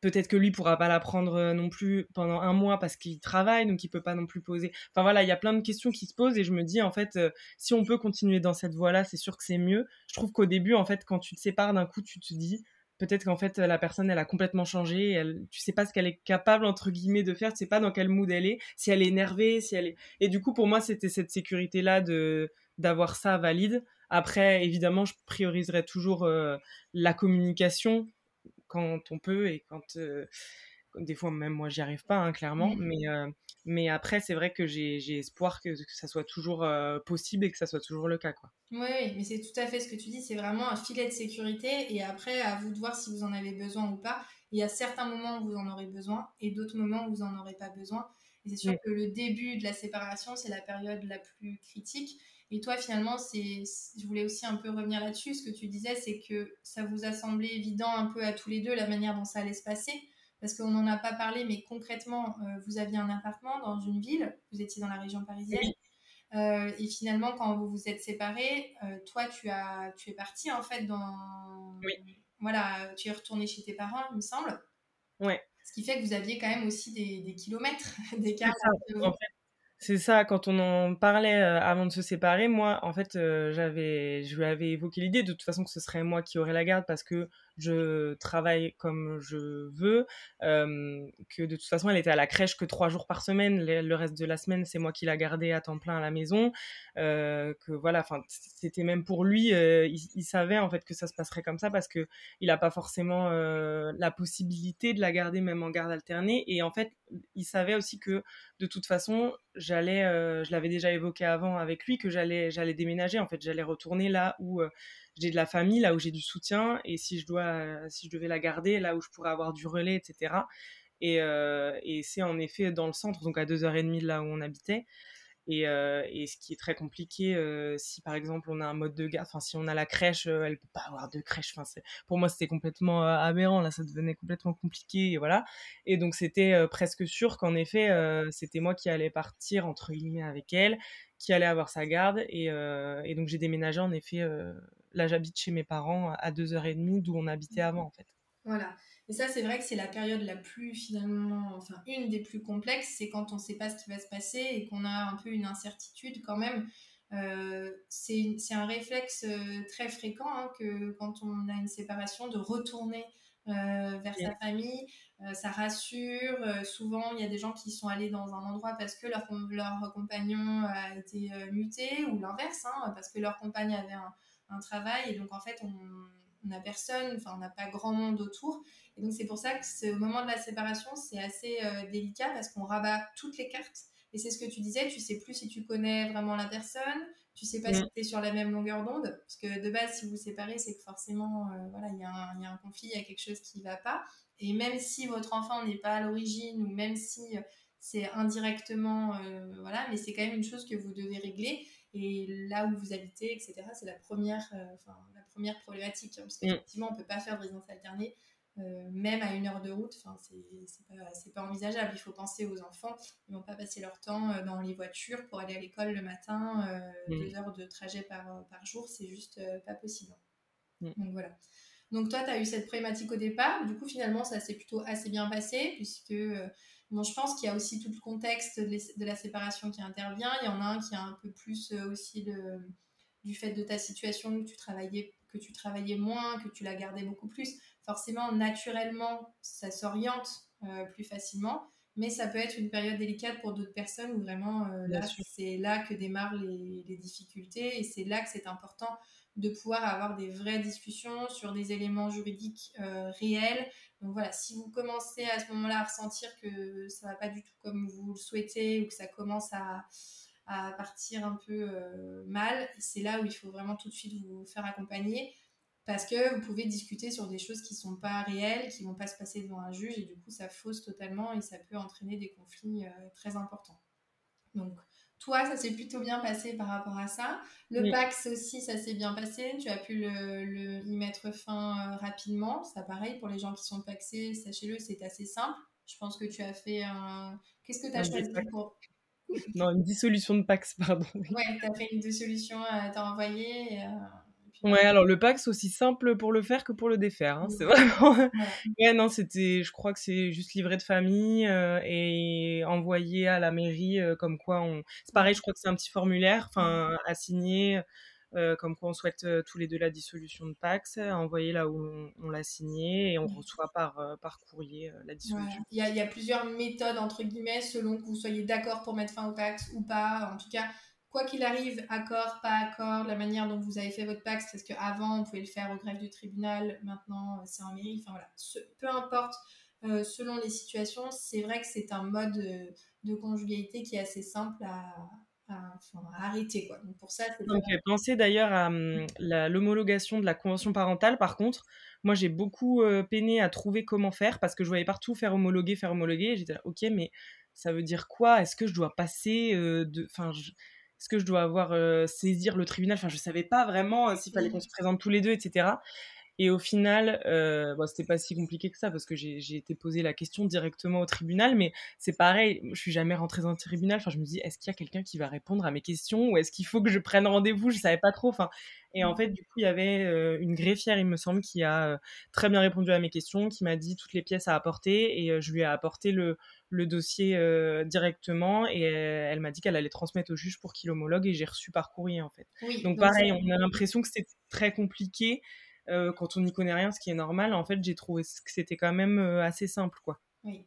Peut-être que lui pourra pas la prendre euh, non plus pendant un mois parce qu'il travaille donc il peut pas non plus poser. Enfin voilà il y a plein de questions qui se posent et je me dis en fait euh, si on peut continuer dans cette voie là c'est sûr que c'est mieux. Je trouve qu'au début en fait quand tu te sépares d'un coup tu te dis peut-être qu'en fait la personne elle a complètement changé elle tu sais pas ce qu'elle est capable entre guillemets de faire tu sais pas dans quel mood elle est si elle est énervée si elle est et du coup pour moi c'était cette sécurité là de d'avoir ça valide. Après évidemment je prioriserai toujours euh, la communication quand on peut et quand euh, des fois même moi j'y arrive pas hein, clairement mais euh, mais après c'est vrai que j'ai espoir que, que, ça soit toujours possible et que ça soit toujours le cas quoi oui, mais c'est tout à fait ce que tu dis, c'est vraiment un filet de sécurité et après, à vous de voir si vous en avez besoin ou pas. Il y a certains moments où vous en aurez besoin et d'autres moments où vous n'en aurez pas besoin. Et c'est sûr que le début de la séparation, c'est la période la plus critique. Et toi, finalement, c'est, je voulais aussi un peu revenir là-dessus. Ce que tu disais, c'est que ça vous a semblé évident un peu à tous les deux la manière dont ça allait se passer. Parce qu'on n'en a pas parlé, mais concrètement, euh, vous aviez un appartement dans une ville, vous étiez dans la région parisienne. Euh, et finalement, quand vous vous êtes séparés, euh, toi, tu, as, tu es parti en fait dans. Oui. Voilà, tu es retourné chez tes parents, il me semble. Ouais. Ce qui fait que vous aviez quand même aussi des, des kilomètres d'écart. En fait, c'est ça, quand on en parlait euh, avant de se séparer, moi, en fait, j'avais, je lui avais évoqué l'idée de toute façon que ce serait moi qui aurais la garde parce que je travaille comme je veux, que de toute façon elle était à la crèche que trois jours par semaine, le, reste de la semaine c'est moi qui la gardais à temps plein à la maison, que voilà, enfin c'était même pour lui, il, savait en fait que ça se passerait comme ça parce que il n'a pas forcément la possibilité de la garder même en garde alternée. Et en fait il savait aussi que de toute façon j'allais, je l'avais déjà évoqué avant avec lui que j'allais j'allais déménager. En fait j'allais retourner là où j'ai de la famille, là où j'ai du soutien, et si je dois, si je devais la garder, là où je pourrais avoir du relais, etc. Et, euh, et c'est en effet dans le centre, donc à 2h30 de là où on habitait. Et, euh, et, ce qui est très compliqué, euh, si par exemple on a un mode de garde, enfin si on a la crèche, euh, elle peut pas avoir de crèche. Pour moi c'était complètement euh, aberrant, là ça devenait complètement compliqué, et voilà. Et donc c'était euh, presque sûr qu'en effet c'était moi qui allais partir entre guillemets avec elle, qui allait avoir sa garde, et, et donc j'ai déménagé en effet là j'habite chez mes parents à 2h30 d'où on habitait avant en fait. Voilà. Et ça, c'est vrai que c'est la période la plus finalement, enfin une des plus complexes, c'est quand on ne sait pas ce qui va se passer et qu'on a un peu une incertitude quand même. Euh, c'est un réflexe euh, très fréquent hein, que quand on a une séparation, de retourner euh, vers sa famille. Ça rassure. souvent, il y a des gens qui sont allés dans un endroit parce que leur, compagnon a été muté ou l'inverse, hein, parce que leur compagne avait un, un, travail. Et donc, en fait, on n'a personne, enfin, on n'a pas grand monde autour. Et donc, c'est pour ça que au moment de la séparation, c'est assez délicat parce qu'on rabat toutes les cartes et c'est ce que tu disais, tu sais plus si tu connais vraiment la personne, tu sais pas si mm. tu es sur la même longueur d'onde, parce que de base, si vous séparez, c'est que forcément, euh, voilà, il y, y, a un conflit, il y a quelque chose qui va pas. Et même si votre enfant n'est pas à l'origine, ou même si c'est indirectement, euh, voilà, mais c'est quand même une chose que vous devez régler. Et là où vous habitez, etc., c'est la première, euh, la première problématique, hein, parce mm. qu'effectivement, on peut pas faire de résidence alternée euh, même à une heure de route, c'est pas, pas, envisageable. Il faut penser aux enfants. Ils vont pas passer leur temps euh, dans les voitures pour aller à l'école le matin, euh, mm. deux heures de trajet par, par jour, c'est juste pas possible. Mm. Donc voilà. Donc toi, tu as eu cette problématique au départ. Du coup, finalement, ça s'est plutôt assez bien passé, puisque bon, je pense qu'il y a aussi tout le contexte de, la séparation qui intervient. Il y en a un qui a un peu plus aussi le, du fait de ta situation que tu travaillais que tu travaillais moins, que tu la gardais beaucoup plus forcément, naturellement, ça s'oriente euh, plus facilement. Mais ça peut être une période délicate pour d'autres personnes où vraiment, euh, là, c'est là que démarrent les, difficultés et c'est là que c'est important de pouvoir avoir des vraies discussions sur des éléments juridiques euh, réels. Donc voilà, si vous commencez à ce moment-là à ressentir que ça va pas du tout comme vous le souhaitez ou que ça commence à, à partir un peu mal, c'est là où il faut vraiment tout de suite vous faire accompagner parce que vous pouvez discuter sur des choses qui ne sont pas réelles, qui ne vont pas se passer devant un juge, et du coup, ça fausse totalement et ça peut entraîner des conflits euh, très importants. Donc, toi, ça s'est plutôt bien passé par rapport à ça. Le PAX aussi, ça s'est bien passé. Tu as pu le, y mettre fin euh, rapidement. Ça, pareil, pour les gens qui sont paxés, sachez-le, c'est assez simple. Je pense que tu as fait un. Qu'est-ce que tu as choisi pour? Non, une dissolution de PAX, pardon. Ouais, tu as fait une dissolution, à t'as envoyé. Et, euh, Ouais, alors le pack, c'est aussi simple pour le faire que pour le défaire. Hein. C'est vraiment. ouais, non, c'était. Je crois que c'est juste livré de famille euh, et envoyé à la mairie euh, comme quoi on. C'est pareil, je crois que c'est un petit formulaire, enfin, à signer. Euh, comme quoi on souhaite tous les deux la dissolution de Pax, envoyer là où on, l'a signé et on reçoit par, par courrier la dissolution. Il y, a, y, a, plusieurs méthodes, entre guillemets, selon que vous soyez d'accord pour mettre fin au Pax ou pas. En tout cas, quoi qu'il arrive, accord, pas accord, la manière dont vous avez fait votre Pax, parce qu'avant, on pouvait le faire au greffe du tribunal, maintenant, euh, c'est en mairie. Enfin voilà, peu importe, euh, selon les situations, c'est vrai que c'est un mode euh, de conjugalité qui est assez simple à, arrêter. Quoi. Donc pour ça, Donc, pensez d'ailleurs à hum, l'homologation de la convention parentale. Par contre, moi, j'ai beaucoup peiné à trouver comment faire parce que je voyais partout faire homologuer, faire homologuer. J'étais là, ok, mais ça veut dire quoi? Est-ce que je dois passer de. Enfin, est-ce que je dois avoir euh, saisir le tribunal Enfin, je savais pas vraiment euh, s'il fallait qu'on se présente tous les deux, etc. Et au final, euh, bon, c'était pas si compliqué que ça parce que j'ai été posé la question directement au tribunal, mais c'est pareil, je suis jamais rentrée dans le tribunal. Enfin, je me dis, est-ce qu'il y a quelqu'un qui va répondre à mes questions ou est-ce qu'il faut que je prenne rendez-vous? Je savais pas trop. Enfin, et en fait, du coup, il y avait euh, une greffière, il me semble, qui a euh, très bien répondu à mes questions, qui m'a dit toutes les pièces à apporter et je lui ai apporté le, le dossier directement et elle, m'a dit qu'elle allait transmettre au juge pour qu'il homologue et j'ai reçu par courrier en fait. donc, donc pareil, on a l'impression que c'était très compliqué. Euh, quand on n'y connaît rien, ce qui est normal, en fait, j'ai trouvé que c'était quand même euh, assez simple, quoi. Oui.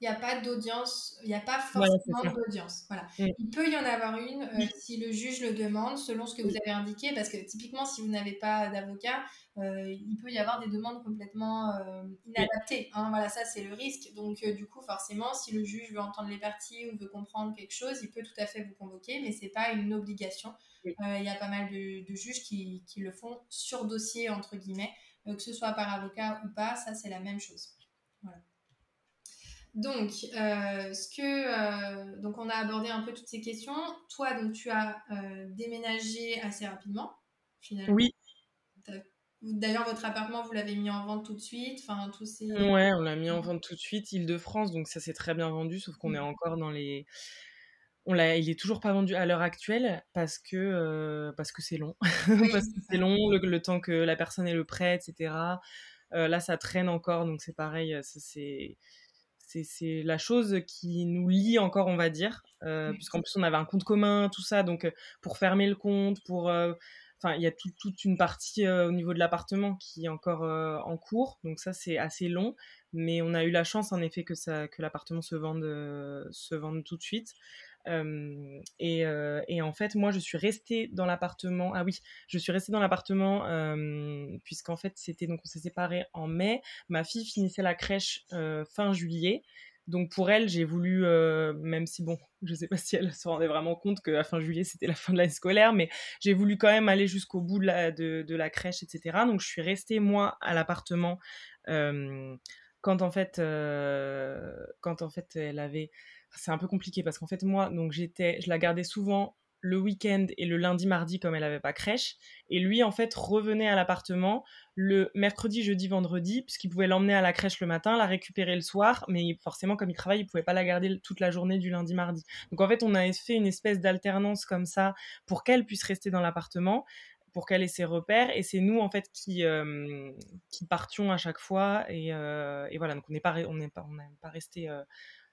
Il n'y a pas d'audience, il n'y a pas forcément d'audience. Voilà. Mm. Il peut y en avoir une euh, si le juge le demande, selon ce que vous avez indiqué, parce que typiquement, si vous n'avez pas d'avocat, il peut y avoir des demandes complètement inadaptées. Hein. voilà, ça, c'est le risque. Donc, du coup, forcément, si le juge veut entendre les parties ou veut comprendre quelque chose, il peut tout à fait vous convoquer, mais ce n'est pas une obligation. Euh, il y a pas mal de, juges qui, le font sur dossier, entre guillemets, euh, que ce soit par avocat ou pas, ça c'est la même chose. Donc, euh, ce que, donc, on a abordé un peu toutes ces questions. Toi, donc, tu as déménagé assez rapidement, finalement. Oui. D'ailleurs, votre appartement, vous l'avez mis en vente tout de suite. Enfin, tous ces... Ouais, on l'a mis en vente tout de suite, Île-de-France, donc ça s'est très bien vendu, sauf qu'on est encore dans les on il est toujours pas vendu à l'heure actuelle parce que euh, parce que c'est long, parce que c'est long le, temps que la personne ait le prêt, etc. là, ça traîne encore, donc c'est pareil, c'est c'est la chose qui nous lie encore, on va dire, euh, puisqu'en plus on avait un compte commun, tout ça, donc pour fermer le compte, pour enfin il y a toute une partie au niveau de l'appartement qui est encore en cours donc ça c'est assez long mais on a eu la chance en effet que l'appartement se vende se vende tout de suite et, et, en fait, moi, je suis restée dans l'appartement. Ah oui, je suis restée dans l'appartement puisqu'en fait, c'était donc on s'est séparés en mai. Ma fille finissait la crèche fin juillet. Donc pour elle, j'ai voulu, même si bon, je sais pas si elle se rendait vraiment compte que la fin juillet c'était la fin de l'année scolaire, mais j'ai voulu quand même aller jusqu'au bout de la, de, de la, crèche, etc. Donc je suis restée moi à l'appartement quand en fait, quand en fait elle avait c'est un peu compliqué parce qu'en fait, moi, donc j'étais, je la gardais souvent le week-end et le lundi, mardi, comme elle n'avait pas crèche. Et lui, en fait, revenait à l'appartement le mercredi, jeudi, vendredi, puisqu'il pouvait l'emmener à la crèche le matin, la récupérer le soir, mais forcément, comme il travaille, il pouvait pas la garder toute la journée du lundi, mardi. Donc, en fait, on a fait une espèce d'alternance comme ça pour qu'elle puisse rester dans l'appartement pour qu'elle ait ses repères et c'est nous en fait qui euh, qui partions à chaque fois et, euh, et voilà donc on n'est pas pas pas resté euh,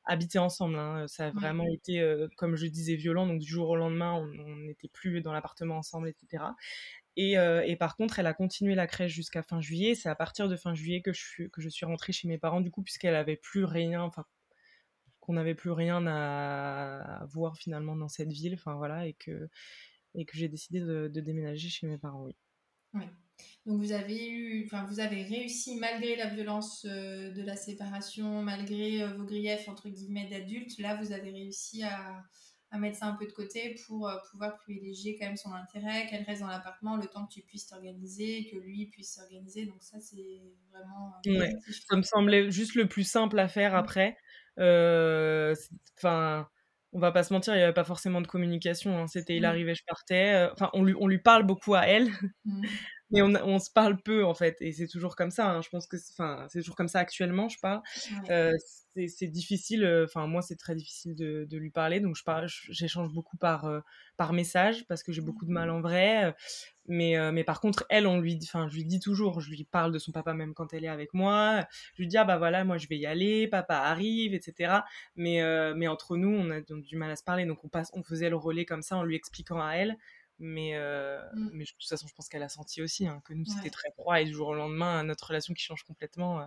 habiter ensemble. Hein. Ça a vraiment été, comme je disais, violent. Donc du jour au lendemain, on n'était plus dans l'appartement ensemble, etc. Et, et, par contre, elle a continué la crèche jusqu'à fin juillet. C'est à partir de fin juillet que je suis, que je suis rentrée chez mes parents, du coup, puisqu'elle avait plus rien, enfin, qu'on n'avait plus rien à, voir finalement dans cette ville, enfin voilà, et que, et que j'ai décidé de, de, déménager chez mes parents, oui. Oui. Donc vous avez eu, enfin vous avez réussi malgré la violence euh, de la séparation, malgré euh, vos griefs entre guillemets d'adultes, là vous avez réussi à, à, mettre ça un peu de côté pour euh, pouvoir privilégier quand même son intérêt, qu'elle reste dans l'appartement le temps que tu puisses t'organiser, que lui puisse s'organiser. Donc ça c'est vraiment. ça me semblait juste le plus simple à faire mmh. après. Enfin on va pas se mentir, il n'y avait pas forcément de communication. Hein. C'était il mmh. arrivait, je partais. Enfin, on lui, on lui parle beaucoup à elle. Mmh mais on, on, se parle peu en fait et c'est toujours comme ça hein. je pense que enfin c'est toujours comme ça actuellement je parle. Euh, c'est difficile euh, enfin moi c'est très difficile de, de, lui parler donc je parle j'échange beaucoup par euh, par message parce que j'ai beaucoup de mal en vrai mais mais par contre elle on lui enfin je lui dis toujours je lui parle de son papa même quand elle est avec moi je lui dis ah bah voilà moi je vais y aller papa arrive etc mais mais entre nous on a du mal à se parler donc on passe on faisait le relais comme ça en lui expliquant à elle mais, euh, mmh. mais de toute façon, je pense qu'elle a senti aussi hein, que nous, c'était très froid. Et du jour au lendemain, notre relation qui change complètement, euh,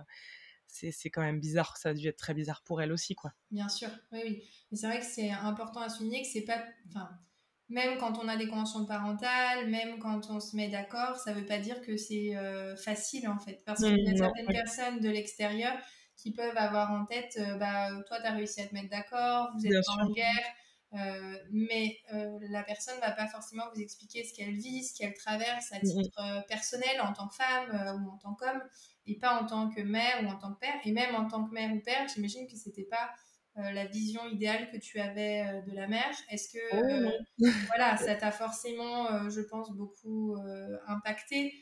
c'est quand même bizarre. Ça a dû être très bizarre pour elle aussi. quoi. Bien sûr, oui, oui. Mais c'est vrai que c'est important à souligner que c'est pas. Enfin, même quand on a des conventions parentales, même quand on se met d'accord, ça veut pas dire que c'est euh, facile en fait. Parce qu'il y a mmh, certaines personnes de l'extérieur qui peuvent avoir en tête bah, toi, tu as réussi à te mettre d'accord, vous êtes en guerre euh, mais euh, la personne ne va pas forcément vous expliquer ce qu'elle vit, ce qu'elle traverse à mm, mm. titre euh, personnel en tant que femme ou en tant qu'homme, et pas en tant que mère ou en tant que père. Et même en tant que mère ou père, j'imagine que c'était pas la vision idéale que tu avais de la mère. Est-ce que oh, voilà, ça t'a forcément, je pense, beaucoup impacté?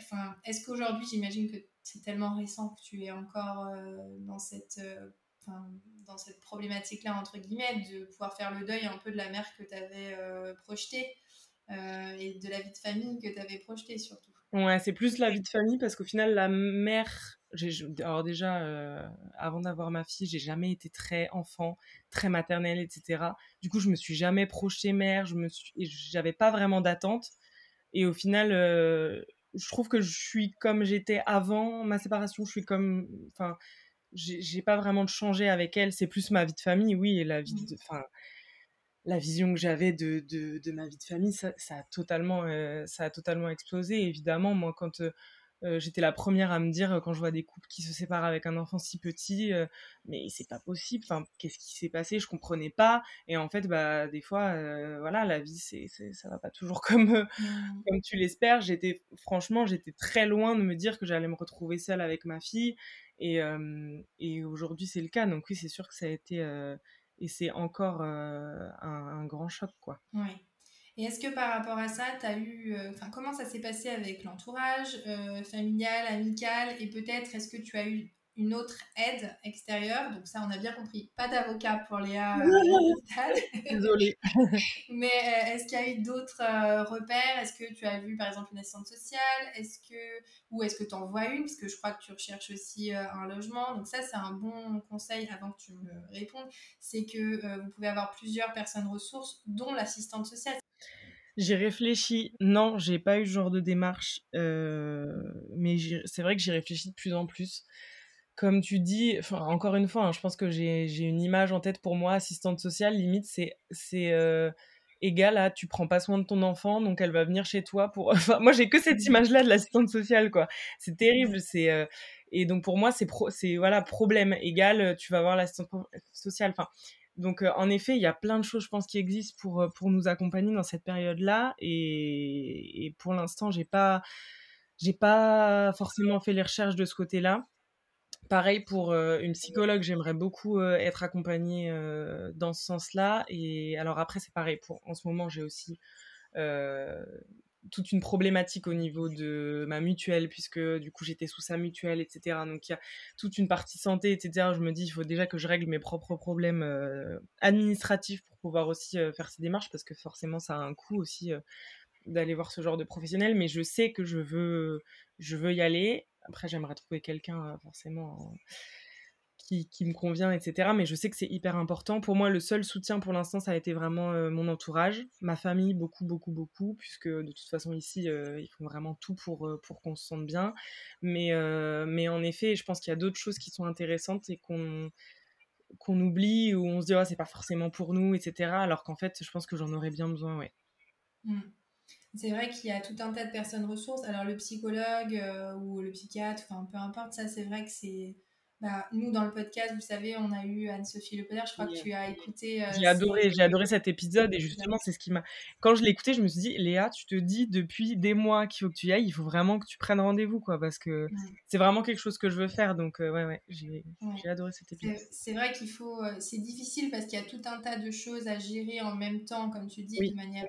Enfin, est-ce qu'aujourd'hui, j'imagine que c'est tellement récent que tu es encore dans cette dans cette problématique-là, entre guillemets, de pouvoir faire le deuil un peu de la mère que tu avais euh, projetée euh, et de la vie de famille que tu avais projetée surtout. Ouais, c'est plus la vie de famille parce qu'au final, la mère. Alors, déjà, euh, avant d'avoir ma fille, j'ai jamais été très enfant, très maternelle, etc. Du coup, je me suis jamais projetée mère, je me j'avais pas vraiment d'attente. Et au final, je trouve que je suis comme j'étais avant ma séparation. Je suis comme, enfin, j'ai pas vraiment de changer avec elle. C'est plus ma vie de famille, oui, et la vie mmh. de, enfin, la vision que j'avais de, de, de, ma vie de famille, ça, ça a totalement, euh, ça a totalement explosé. Évidemment, moi, quand euh, euh, j'étais la première à me dire quand je vois des couples qui se séparent avec un enfant si petit, mais c'est pas possible. Enfin, qu'est-ce qui s'est passé? Je comprenais pas. Et en fait, bah, des fois, voilà, la vie, c'est, ça va pas toujours comme mmh. comme tu l'espères. J'étais, franchement, j'étais très loin de me dire que j'allais me retrouver seule avec ma fille. Et, aujourd'hui, c'est le cas. Donc oui, c'est sûr que ça a été et c'est encore un, grand choc, quoi. Oui. Et est-ce que par rapport à ça, as eu, enfin, comment ça s'est passé avec l'entourage familial, amical, et peut-être est-ce que tu as eu une autre aide extérieure. Donc ça, on a bien compris. Pas d'avocat pour Léa. Désolée. Mais euh, est-ce qu'il y a eu d'autres euh, repères? Est-ce que tu as vu par exemple une assistante sociale? Est-ce que ou est-ce que tu en vois une? Parce que je crois que tu recherches aussi euh, un logement. Donc ça, c'est un bon conseil avant que tu me répondes. C'est que vous pouvez avoir plusieurs personnes ressources, dont l'assistante sociale. J'ai réfléchi. Non, j'ai pas eu ce genre de démarche, mais c'est vrai que j'y réfléchis de plus en plus comme tu dis, encore une fois, hein, je pense que j'ai une image en tête pour moi, assistante sociale, limite, c'est euh, égal à tu prends pas soin de ton enfant, donc elle va venir chez toi pour. Enfin, moi, j'ai que cette mmh. image-là de l'assistante sociale, quoi. C'est terrible. C'est euh, et donc pour moi, c'est voilà problème égal, tu vas voir l'assistante sociale. Enfin, donc en effet, il y a plein de choses, je pense, qui existent pour pour nous accompagner dans cette période-là, et, et pour l'instant, j'ai pas j'ai pas forcément fait les recherches de ce côté-là. Pareil pour une psychologue, j'aimerais beaucoup être accompagnée dans ce sens-là. Et alors après, c'est pareil. Pour, en ce moment, j'ai aussi toute une problématique au niveau de ma mutuelle, puisque du coup j'étais sous sa mutuelle, etc. Donc il y a toute une partie santé, etc. Je me dis, il faut déjà que je règle mes propres problèmes administratifs pour pouvoir aussi faire ces démarches, parce que forcément ça a un coût aussi d'aller voir ce genre de professionnel. Mais je sais que je veux, je veux y aller. Après, j'aimerais trouver quelqu'un euh, forcément qui, qui, me convient, etc. Mais je sais que c'est hyper important. Pour moi, le seul soutien pour l'instant, ça a été vraiment euh, mon entourage, ma famille, beaucoup, beaucoup, beaucoup, puisque de toute façon, ici, euh, ils font vraiment tout pour, pour qu'on se sente bien. Mais, mais en effet, je pense qu'il y a d'autres choses qui sont intéressantes et qu'on qu'on oublie ou on se dit oh, c'est pas forcément pour nous etc alors qu'en fait je pense que j'en aurais bien besoin ouais mmh. C'est vrai qu'il y a tout un tas de personnes ressources. Alors le psychologue euh, ou le psychiatre, enfin peu importe, ça c'est vrai que c'est... Bah, nous dans le podcast, vous savez, on a eu Anne-Sophie Lepeder, je crois que tu as écouté... Euh, j'ai adoré, j'ai adoré cet épisode et justement c'est ce qui m'a... Quand je l'ai écouté, je me suis dit, Léa, tu te dis depuis des mois qu'il faut que tu y ailles, il faut vraiment que tu prennes rendez-vous quoi, parce que c'est vraiment quelque chose que je veux faire. Donc euh, ouais, ouais, j'ai adoré cet épisode. C'est vrai qu'il faut... c'est difficile parce qu'il y a tout un tas de choses à gérer en même temps, comme tu dis, de manière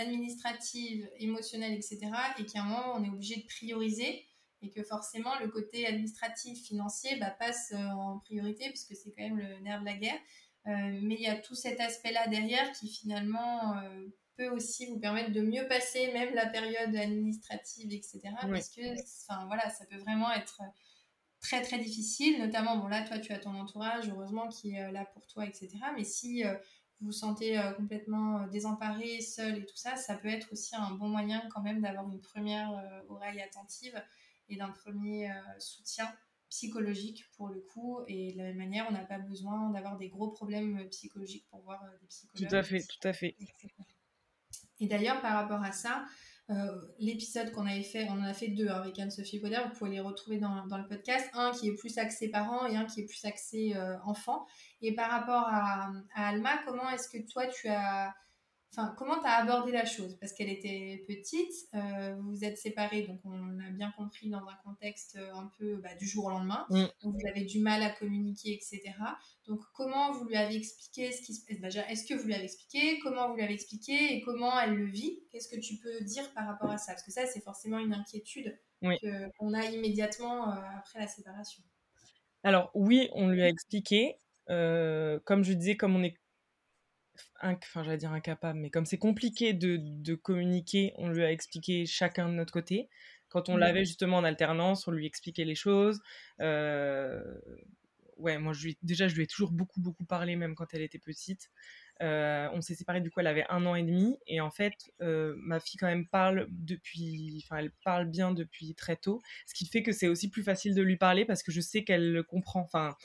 administrative, émotionnelle, etc. Et qu'à un moment, on est obligé de prioriser et que forcément, le côté administratif, financier bah, passe euh, en priorité puisque c'est quand même le nerf de la guerre. Euh, mais il y a tout cet aspect-là derrière qui finalement euh, peut aussi vous permettre de mieux passer même la période administrative, etc. Parce que enfin, voilà, ça peut vraiment être très très difficile, notamment, bon là, toi, tu as ton entourage, heureusement, qui est là pour toi, etc. Mais si vous vous sentez euh, complètement euh, désemparé, seul et tout ça, ça peut être aussi un bon moyen quand même d'avoir une première euh, oreille attentive et d'un premier soutien psychologique pour le coup. Et de la même manière, on n'a pas besoin d'avoir des gros problèmes psychologiques pour voir des psychologues. Tout à fait, tout à fait. Et d'ailleurs, par rapport à ça, euh, l'épisode qu'on avait fait, on en a fait deux avec Anne-Sophie Poder, vous pouvez les retrouver dans, dans, le podcast, un qui est plus axé parents et un qui est plus axé euh, enfants. Et par rapport à, à Alma, comment est-ce que toi tu as Enfin, comment tu as abordé la chose? Parce qu'elle était petite, euh, vous vous êtes séparés, donc on a bien compris dans un contexte un peu bah, du jour au lendemain. Mm. Donc vous avez du mal à communiquer, etc. Donc comment vous lui avez expliqué ce qui se passe? Est-ce que vous lui avez expliqué? Comment vous lui avez expliqué? Et comment elle le vit? Qu'est-ce que tu peux dire par rapport à ça? Parce que ça, c'est forcément une inquiétude qu'on a immédiatement euh, après la séparation. Alors oui, on lui a expliqué. comme je disais, comme on est enfin j'allais dire incapable, mais comme c'est compliqué de, de, communiquer, on lui a expliqué chacun de notre côté. Quand on l'avait justement en alternance, on lui expliquait les choses. Euh, ouais, moi je lui, déjà je lui ai toujours beaucoup beaucoup parlé, même quand elle était petite. Euh, on s'est séparés du coup, elle avait un an et demi, et en fait, euh, ma fille quand même parle depuis, enfin elle parle bien depuis très tôt, ce qui fait que c'est aussi plus facile de lui parler parce que je sais qu'elle le comprend. Enfin,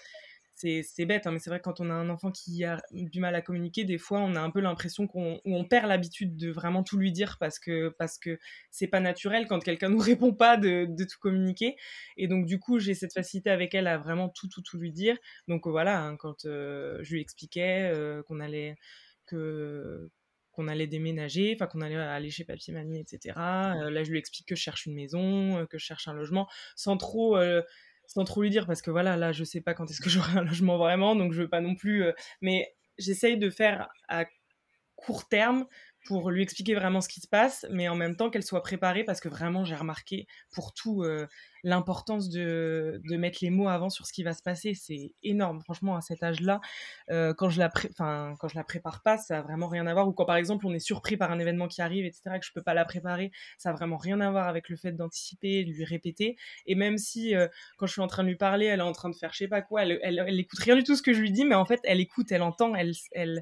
c'est bête, hein, mais c'est vrai que quand on a un enfant qui a du mal à communiquer, des fois, on a un peu l'impression qu'on on perd l'habitude de vraiment tout lui dire parce que parce que c'est pas naturel quand quelqu'un nous répond pas de, de, tout communiquer. Et donc du coup, j'ai cette facilité avec elle à vraiment tout tout tout lui dire. Donc voilà, hein, quand euh, je lui expliquais euh, qu'on allait que qu'on allait déménager, enfin qu'on allait aller chez papy mamie, etc. Euh, là, je lui explique que je cherche une maison, que je cherche un logement, sans trop sans trop lui dire parce que voilà, là, je sais pas quand est-ce que j'aurai un logement vraiment, donc je veux pas non plus. Euh, mais j'essaye de faire à court terme pour lui expliquer vraiment ce qui se passe, mais en même temps qu'elle soit préparée parce que vraiment j'ai remarqué pour tout euh, l'importance de, mettre les mots avant sur ce qui va se passer. C'est énorme, franchement, à cet âge-là. Euh, quand, je la quand je la prépare pas, ça a vraiment rien à voir. Ou quand par exemple on est surpris par un événement qui arrive, etc., que je peux pas la préparer, ça a vraiment rien à voir avec le fait d'anticiper, de lui répéter. Et même si euh, quand je suis en train de lui parler, elle est en train de faire je sais pas quoi, elle, elle, elle, écoute rien du tout ce que je lui dis, mais en fait elle écoute, elle entend, elle, elle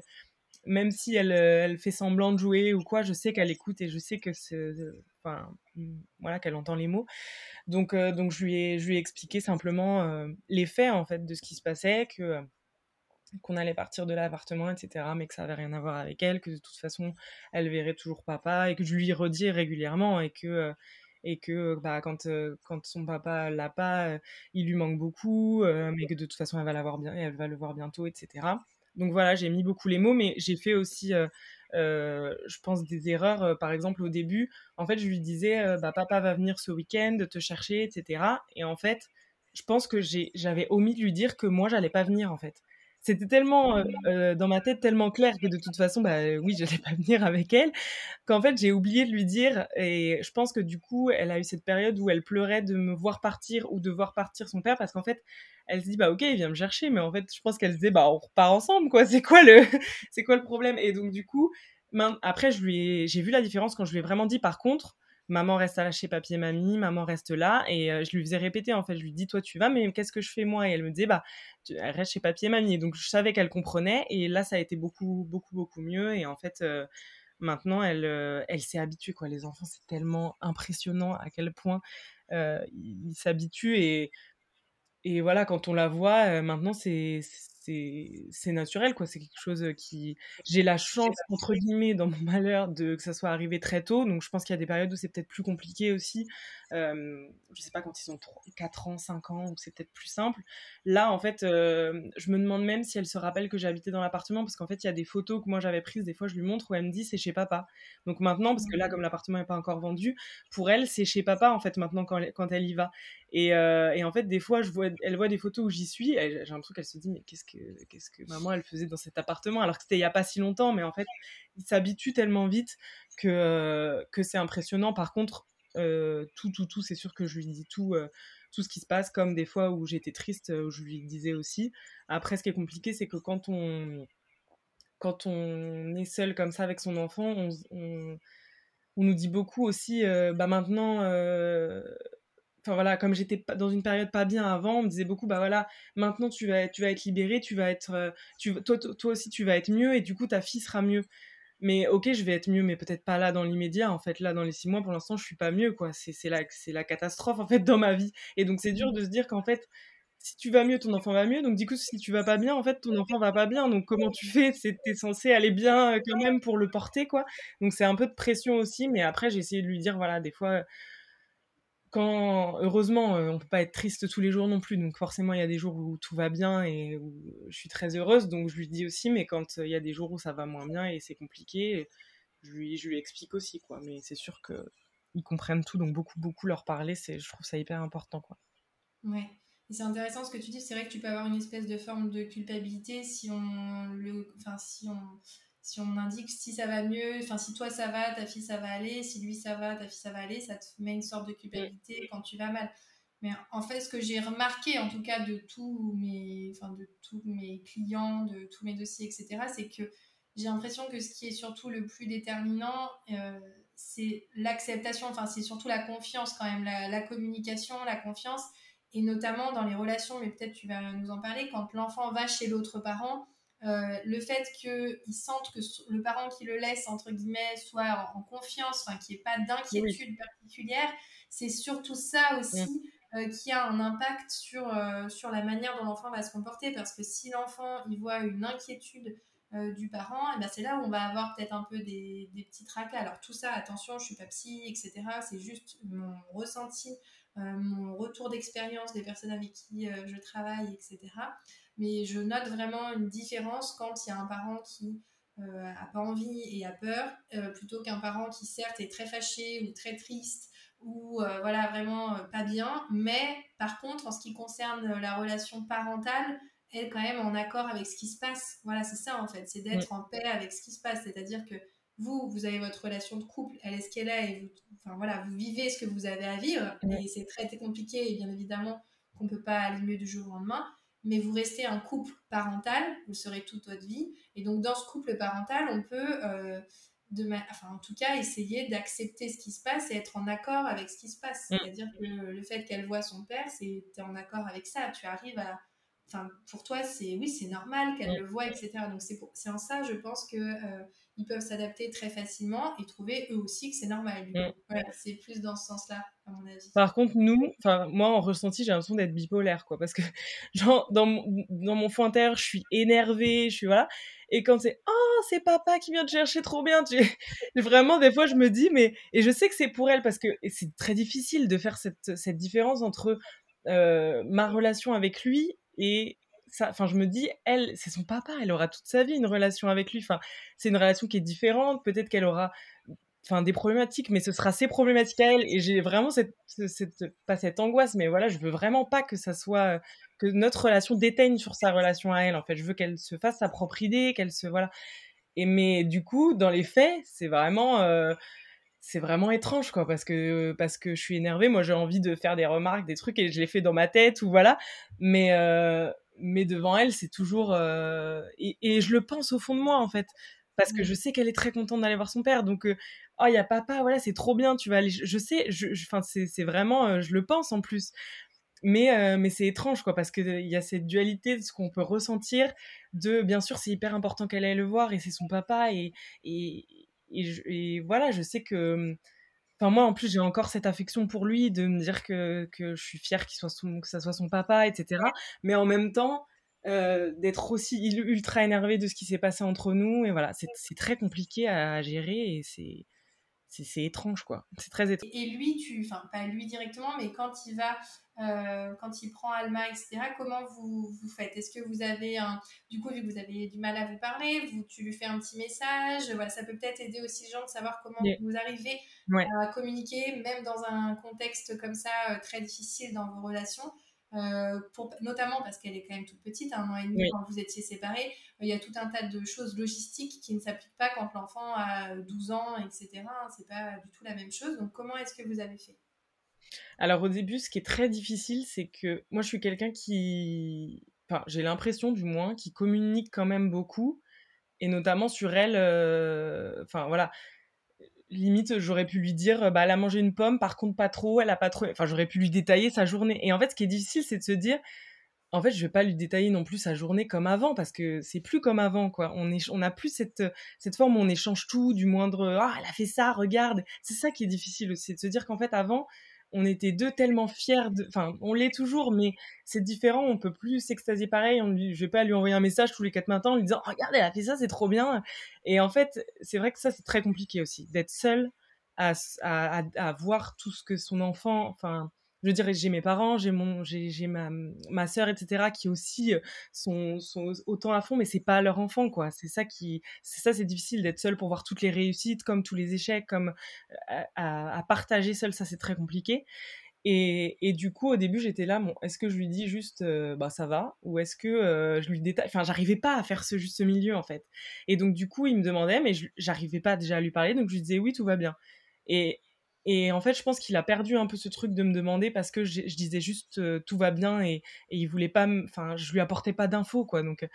même si elle, euh, elle, fait semblant de jouer ou quoi, je sais qu'elle écoute et je sais que c'est, enfin, mm, voilà, qu'elle entend les mots. Donc, euh, donc je lui ai, je lui ai expliqué simplement euh, les faits en fait de ce qui se passait, que qu'on allait partir de l'appartement, etc., mais que ça avait rien à voir avec elle, que de toute façon, elle verrait toujours papa et que je lui redis régulièrement et que et que bah, quand, quand son papa l'a pas, il lui manque beaucoup, mais que de toute façon elle va l'avoir bien, elle va le voir bientôt, etc. Donc voilà, j'ai mis beaucoup les mots, mais j'ai fait aussi, euh, euh, je pense, des erreurs. Euh, par exemple, au début, en fait, je lui disais, bah, papa va venir ce week-end te chercher, etc. Et en fait, je pense que j'avais omis de lui dire que moi, j'allais pas venir, en fait c'était tellement dans ma tête tellement clair que de toute façon bah oui je n'allais pas venir avec elle qu'en fait j'ai oublié de lui dire et je pense que du coup elle a eu cette période où elle pleurait de me voir partir ou de voir partir son père parce qu'en fait elle se dit bah ok il vient me chercher mais en fait je pense qu'elle se disait bah on repart ensemble quoi c'est quoi le c'est quoi le problème? Et donc du coup après je lui j'ai vu la différence quand je lui ai vraiment dit par contre maman reste à chez papy et mamie, maman reste là. Et euh, je lui faisais répéter, en fait, je lui dis, toi, tu vas, mais qu'est-ce que je fais moi? Et elle me disait, bah, tu, reste chez papy et mamie. donc, je savais qu'elle comprenait. Et là, ça a été beaucoup, beaucoup, beaucoup mieux. Et en fait, euh, maintenant, elle, euh, elle s'est habituée, quoi. Les enfants, c'est tellement impressionnant à quel point ils s'habituent. Et, et voilà, quand on la voit, maintenant, c'est c'est naturel quoi. C'est quelque chose qui j'ai la chance entre guillemets dans mon malheur de que ça soit arrivé très tôt. Donc je pense qu'il y a des périodes où c'est peut-être plus compliqué aussi. Euh, je sais pas quand ils ont 3, 4 ans 5 ans où c'est peut-être plus simple. Là en fait je me demande même si elle se rappelle que j'habitais dans l'appartement parce qu'en fait il y a des photos que moi j'avais prises. Des fois je lui montre où elle me dit c'est chez papa. Donc maintenant parce que là mmh. comme l'appartement n'est pas encore vendu pour elle c'est chez papa en fait maintenant quand elle, quand elle y va. Et, et, en fait des fois je vois elle voit des photos où j'y suis j'ai l'impression qu'elle se dit mais qu'est-ce que qu'est-ce que maman elle faisait dans cet appartement alors que c'était il y a pas si longtemps mais en fait il s'habitue tellement vite que que c'est impressionnant. Par contre euh, tout tout tout c'est sûr que je lui dis tout euh, tout ce qui se passe comme des fois où j'étais triste où je lui disais aussi. Après ce qui est compliqué c'est que quand on quand on est seul comme ça avec son enfant on, on, nous dit beaucoup aussi euh, bah maintenant enfin voilà, comme j'étais dans une période pas bien avant, on me disait beaucoup, bah voilà, maintenant tu vas, être libéré, tu vas être, euh, toi, toi aussi tu vas être mieux et du coup ta fille sera mieux. Mais ok, je vais être mieux, mais peut-être pas là dans l'immédiat. En fait, là dans les six mois, pour l'instant, je suis pas mieux, quoi. C'est la, c'est la catastrophe en fait dans ma vie. Et donc c'est dur de se dire qu'en fait, si tu vas mieux, ton enfant va mieux. Donc du coup, si tu vas pas bien, en fait, ton enfant va pas bien. Donc comment tu fais? C'était censé aller bien euh, quand même pour le porter, quoi. Donc c'est un peu de pression aussi. Mais après, j'ai essayé de lui dire, voilà, des fois quand heureusement euh, on peut pas être triste tous les jours non plus. Donc forcément il y a des jours où tout va bien et où je suis très heureuse. Donc je lui dis aussi mais quand euh, il y a des jours où ça va moins bien et c'est compliqué je lui, explique aussi quoi. Mais c'est sûr que ils comprennent tout. Donc beaucoup beaucoup leur parler c'est je trouve ça hyper important quoi. Ouais. C'est intéressant ce que tu dis. C'est vrai que tu peux avoir une espèce de forme de culpabilité si on le enfin si on si on indique si ça va mieux, enfin si toi ça va, ta fille ça va aller, si lui ça va, ta fille ça va aller, ça te met une sorte de culpabilité quand tu vas mal. Mais en fait, ce que j'ai remarqué, en tout cas de tous mes, enfin de tous mes clients, de tous mes dossiers, etc., c'est que j'ai l'impression que ce qui est surtout le plus déterminant, euh, c'est l'acceptation. Enfin, c'est surtout la confiance quand même, la, la, communication, la confiance, et notamment dans les relations. Mais peut-être tu vas nous en parler quand l'enfant va chez l'autre parent euh, le fait qu'ils sentent que le parent qui le laisse, entre guillemets, soit en, confiance, enfin, qu'il n'y ait pas d'inquiétude particulière, c'est surtout ça aussi euh, qui a un impact sur, euh, sur la manière dont l'enfant va se comporter. Parce que si l'enfant il voit une inquiétude du parent, et eh ben c'est là où on va avoir peut-être un peu des, des, petits tracas. Alors tout ça, attention, je suis pas psy, etc. C'est juste mon ressenti, mon retour d'expérience des personnes avec qui je travaille, etc mais je note vraiment une différence quand il y a un parent qui euh, a pas envie et a peur, euh, plutôt qu'un parent qui certes est très fâché ou très triste ou euh, voilà vraiment euh, pas bien, mais par contre en ce qui concerne la relation parentale, elle est quand même en accord avec ce qui se passe. Voilà, c'est ça en fait, c'est d'être en paix avec ce qui se passe, c'est-à-dire que vous, vous avez votre relation de couple, elle est ce qu'elle est, et vous, enfin, voilà, vous vivez ce que vous avez à vivre, et c'est très, très compliqué, et bien évidemment qu'on ne peut pas aller mieux du jour au lendemain, mais vous restez un couple parental, vous serez toute votre vie, et donc dans ce couple parental, on peut, euh, de enfin, en tout cas, essayer d'accepter ce qui se passe et être en accord avec ce qui se passe. Mm. C'est-à-dire que le fait qu'elle voit son père, c'est es en accord avec ça, tu arrives à enfin pour toi c'est oui c'est normal qu'elle le voit etc donc c'est en ça je pense que euh, ils peuvent s'adapter très facilement et trouver eux aussi que c'est normal mm. voilà, c'est plus dans ce sens là à mon avis. Par contre nous enfin moi en ressenti j'ai l'impression d'être bipolaire quoi parce que genre dans mon, dans mon fond intérieur je suis énervée je suis voilà et quand c'est oh c'est papa qui vient te chercher trop bien tu vraiment des fois je me dis mais et je sais que c'est pour elle parce que c'est très difficile de faire cette, cette différence entre euh, ma relation avec lui et enfin, je me dis, elle, c'est son papa, elle aura toute sa vie une relation avec lui. Enfin, c'est une relation qui est différente. Peut-être qu'elle aura, enfin, des problématiques, mais ce sera ses problématiques à elle. Et j'ai vraiment cette, cette, pas cette angoisse, mais voilà, je veux vraiment pas que ça soit, que notre relation déteigne sur sa relation à elle. En fait, je veux qu'elle se fasse sa propre idée, qu'elle se, voilà. Et mais du coup, dans les faits, c'est vraiment. Euh, c'est vraiment étrange quoi parce que parce que je suis énervée moi j'ai envie de faire des remarques des trucs et je les fais dans ma tête ou voilà mais euh, mais devant elle c'est toujours euh, et, et, je le pense au fond de moi en fait parce que mmh. je sais qu'elle est très contente d'aller voir son père donc euh, oh il y a papa voilà c'est trop bien tu vas aller je sais je enfin c'est vraiment je le pense en plus mais mais c'est étrange quoi parce que il y a cette dualité de ce qu'on peut ressentir de bien sûr c'est hyper important qu'elle aille le voir et c'est son papa et, et et, voilà, je sais que. Enfin, moi, en plus, j'ai encore cette affection pour lui, de me dire que, que je suis fière qu'il soit son, que ça soit son papa, etc. Mais en même temps, euh, d'être aussi ultra énervé de ce qui s'est passé entre nous. Et voilà, c'est très compliqué à gérer et c'est c'est étrange quoi c'est très étrange et lui tu enfin pas lui directement mais quand il va euh, quand il prend Alma etc comment vous, vous faites? Est-ce que vous avez un du coup vu que vous avez du mal à vous parler vous tu lui fais un petit message voilà ça peut peut-être aider aussi les gens de savoir comment vous arrivez à communiquer même dans un contexte comme ça euh, très difficile dans vos relations euh, pour, notamment parce qu'elle est quand même toute petite, un an et demi quand vous étiez séparés. Il y a tout un tas de choses logistiques qui ne s'appliquent pas quand l'enfant a 12 ans, etc. C'est pas du tout la même chose. Donc, comment est-ce que vous avez fait? Alors, au début, ce qui est très difficile, c'est que moi, je suis quelqu'un qui. Enfin, j'ai l'impression, du moins, qui communique quand même beaucoup. Et notamment sur elle. Euh, enfin, voilà limite j'aurais pu lui dire bah elle a mangé une pomme par contre pas trop elle a pas trop enfin j'aurais pu lui détailler sa journée et en fait ce qui est difficile c'est de se dire en fait je vais pas lui détailler non plus sa journée comme avant parce que c'est plus comme avant quoi on est on a plus cette cette forme où on échange tout du moindre ah elle a fait ça regarde c'est ça qui est difficile aussi de se dire qu'en fait avant on était deux tellement fiers de enfin on l'est toujours mais c'est différent on peut plus s'extasier pareil on lui... je vais pas lui envoyer un message tous les quatre matins en lui disant regarde elle a fait ça c'est trop bien. Et en fait c'est vrai que ça c'est très compliqué aussi d'être seul à, à, à, voir tout ce que son enfant enfin je dirais j'ai mes parents j'ai mon j'ai ma ma sœur etc qui aussi euh, sont, sont autant à fond mais c'est pas leur enfant quoi c'est ça qui c'est ça c'est difficile d'être seul pour voir toutes les réussites comme tous les échecs comme euh, à, à partager seul ça c'est très compliqué et, et, du coup, au début, j'étais là, bon, est-ce que je lui dis juste, euh, bah ça va, ou est-ce que je lui détaille, enfin, j'arrivais pas à faire ce juste milieu en fait. Et donc du coup, il me demandait, mais j'arrivais pas déjà à lui parler, donc je lui disais oui, tout va bien. Et, et en fait, je pense qu'il a perdu un peu ce truc de me demander parce que je, disais juste euh, tout va bien et, et il voulait pas, enfin, je lui apportais pas d'infos quoi. Donc,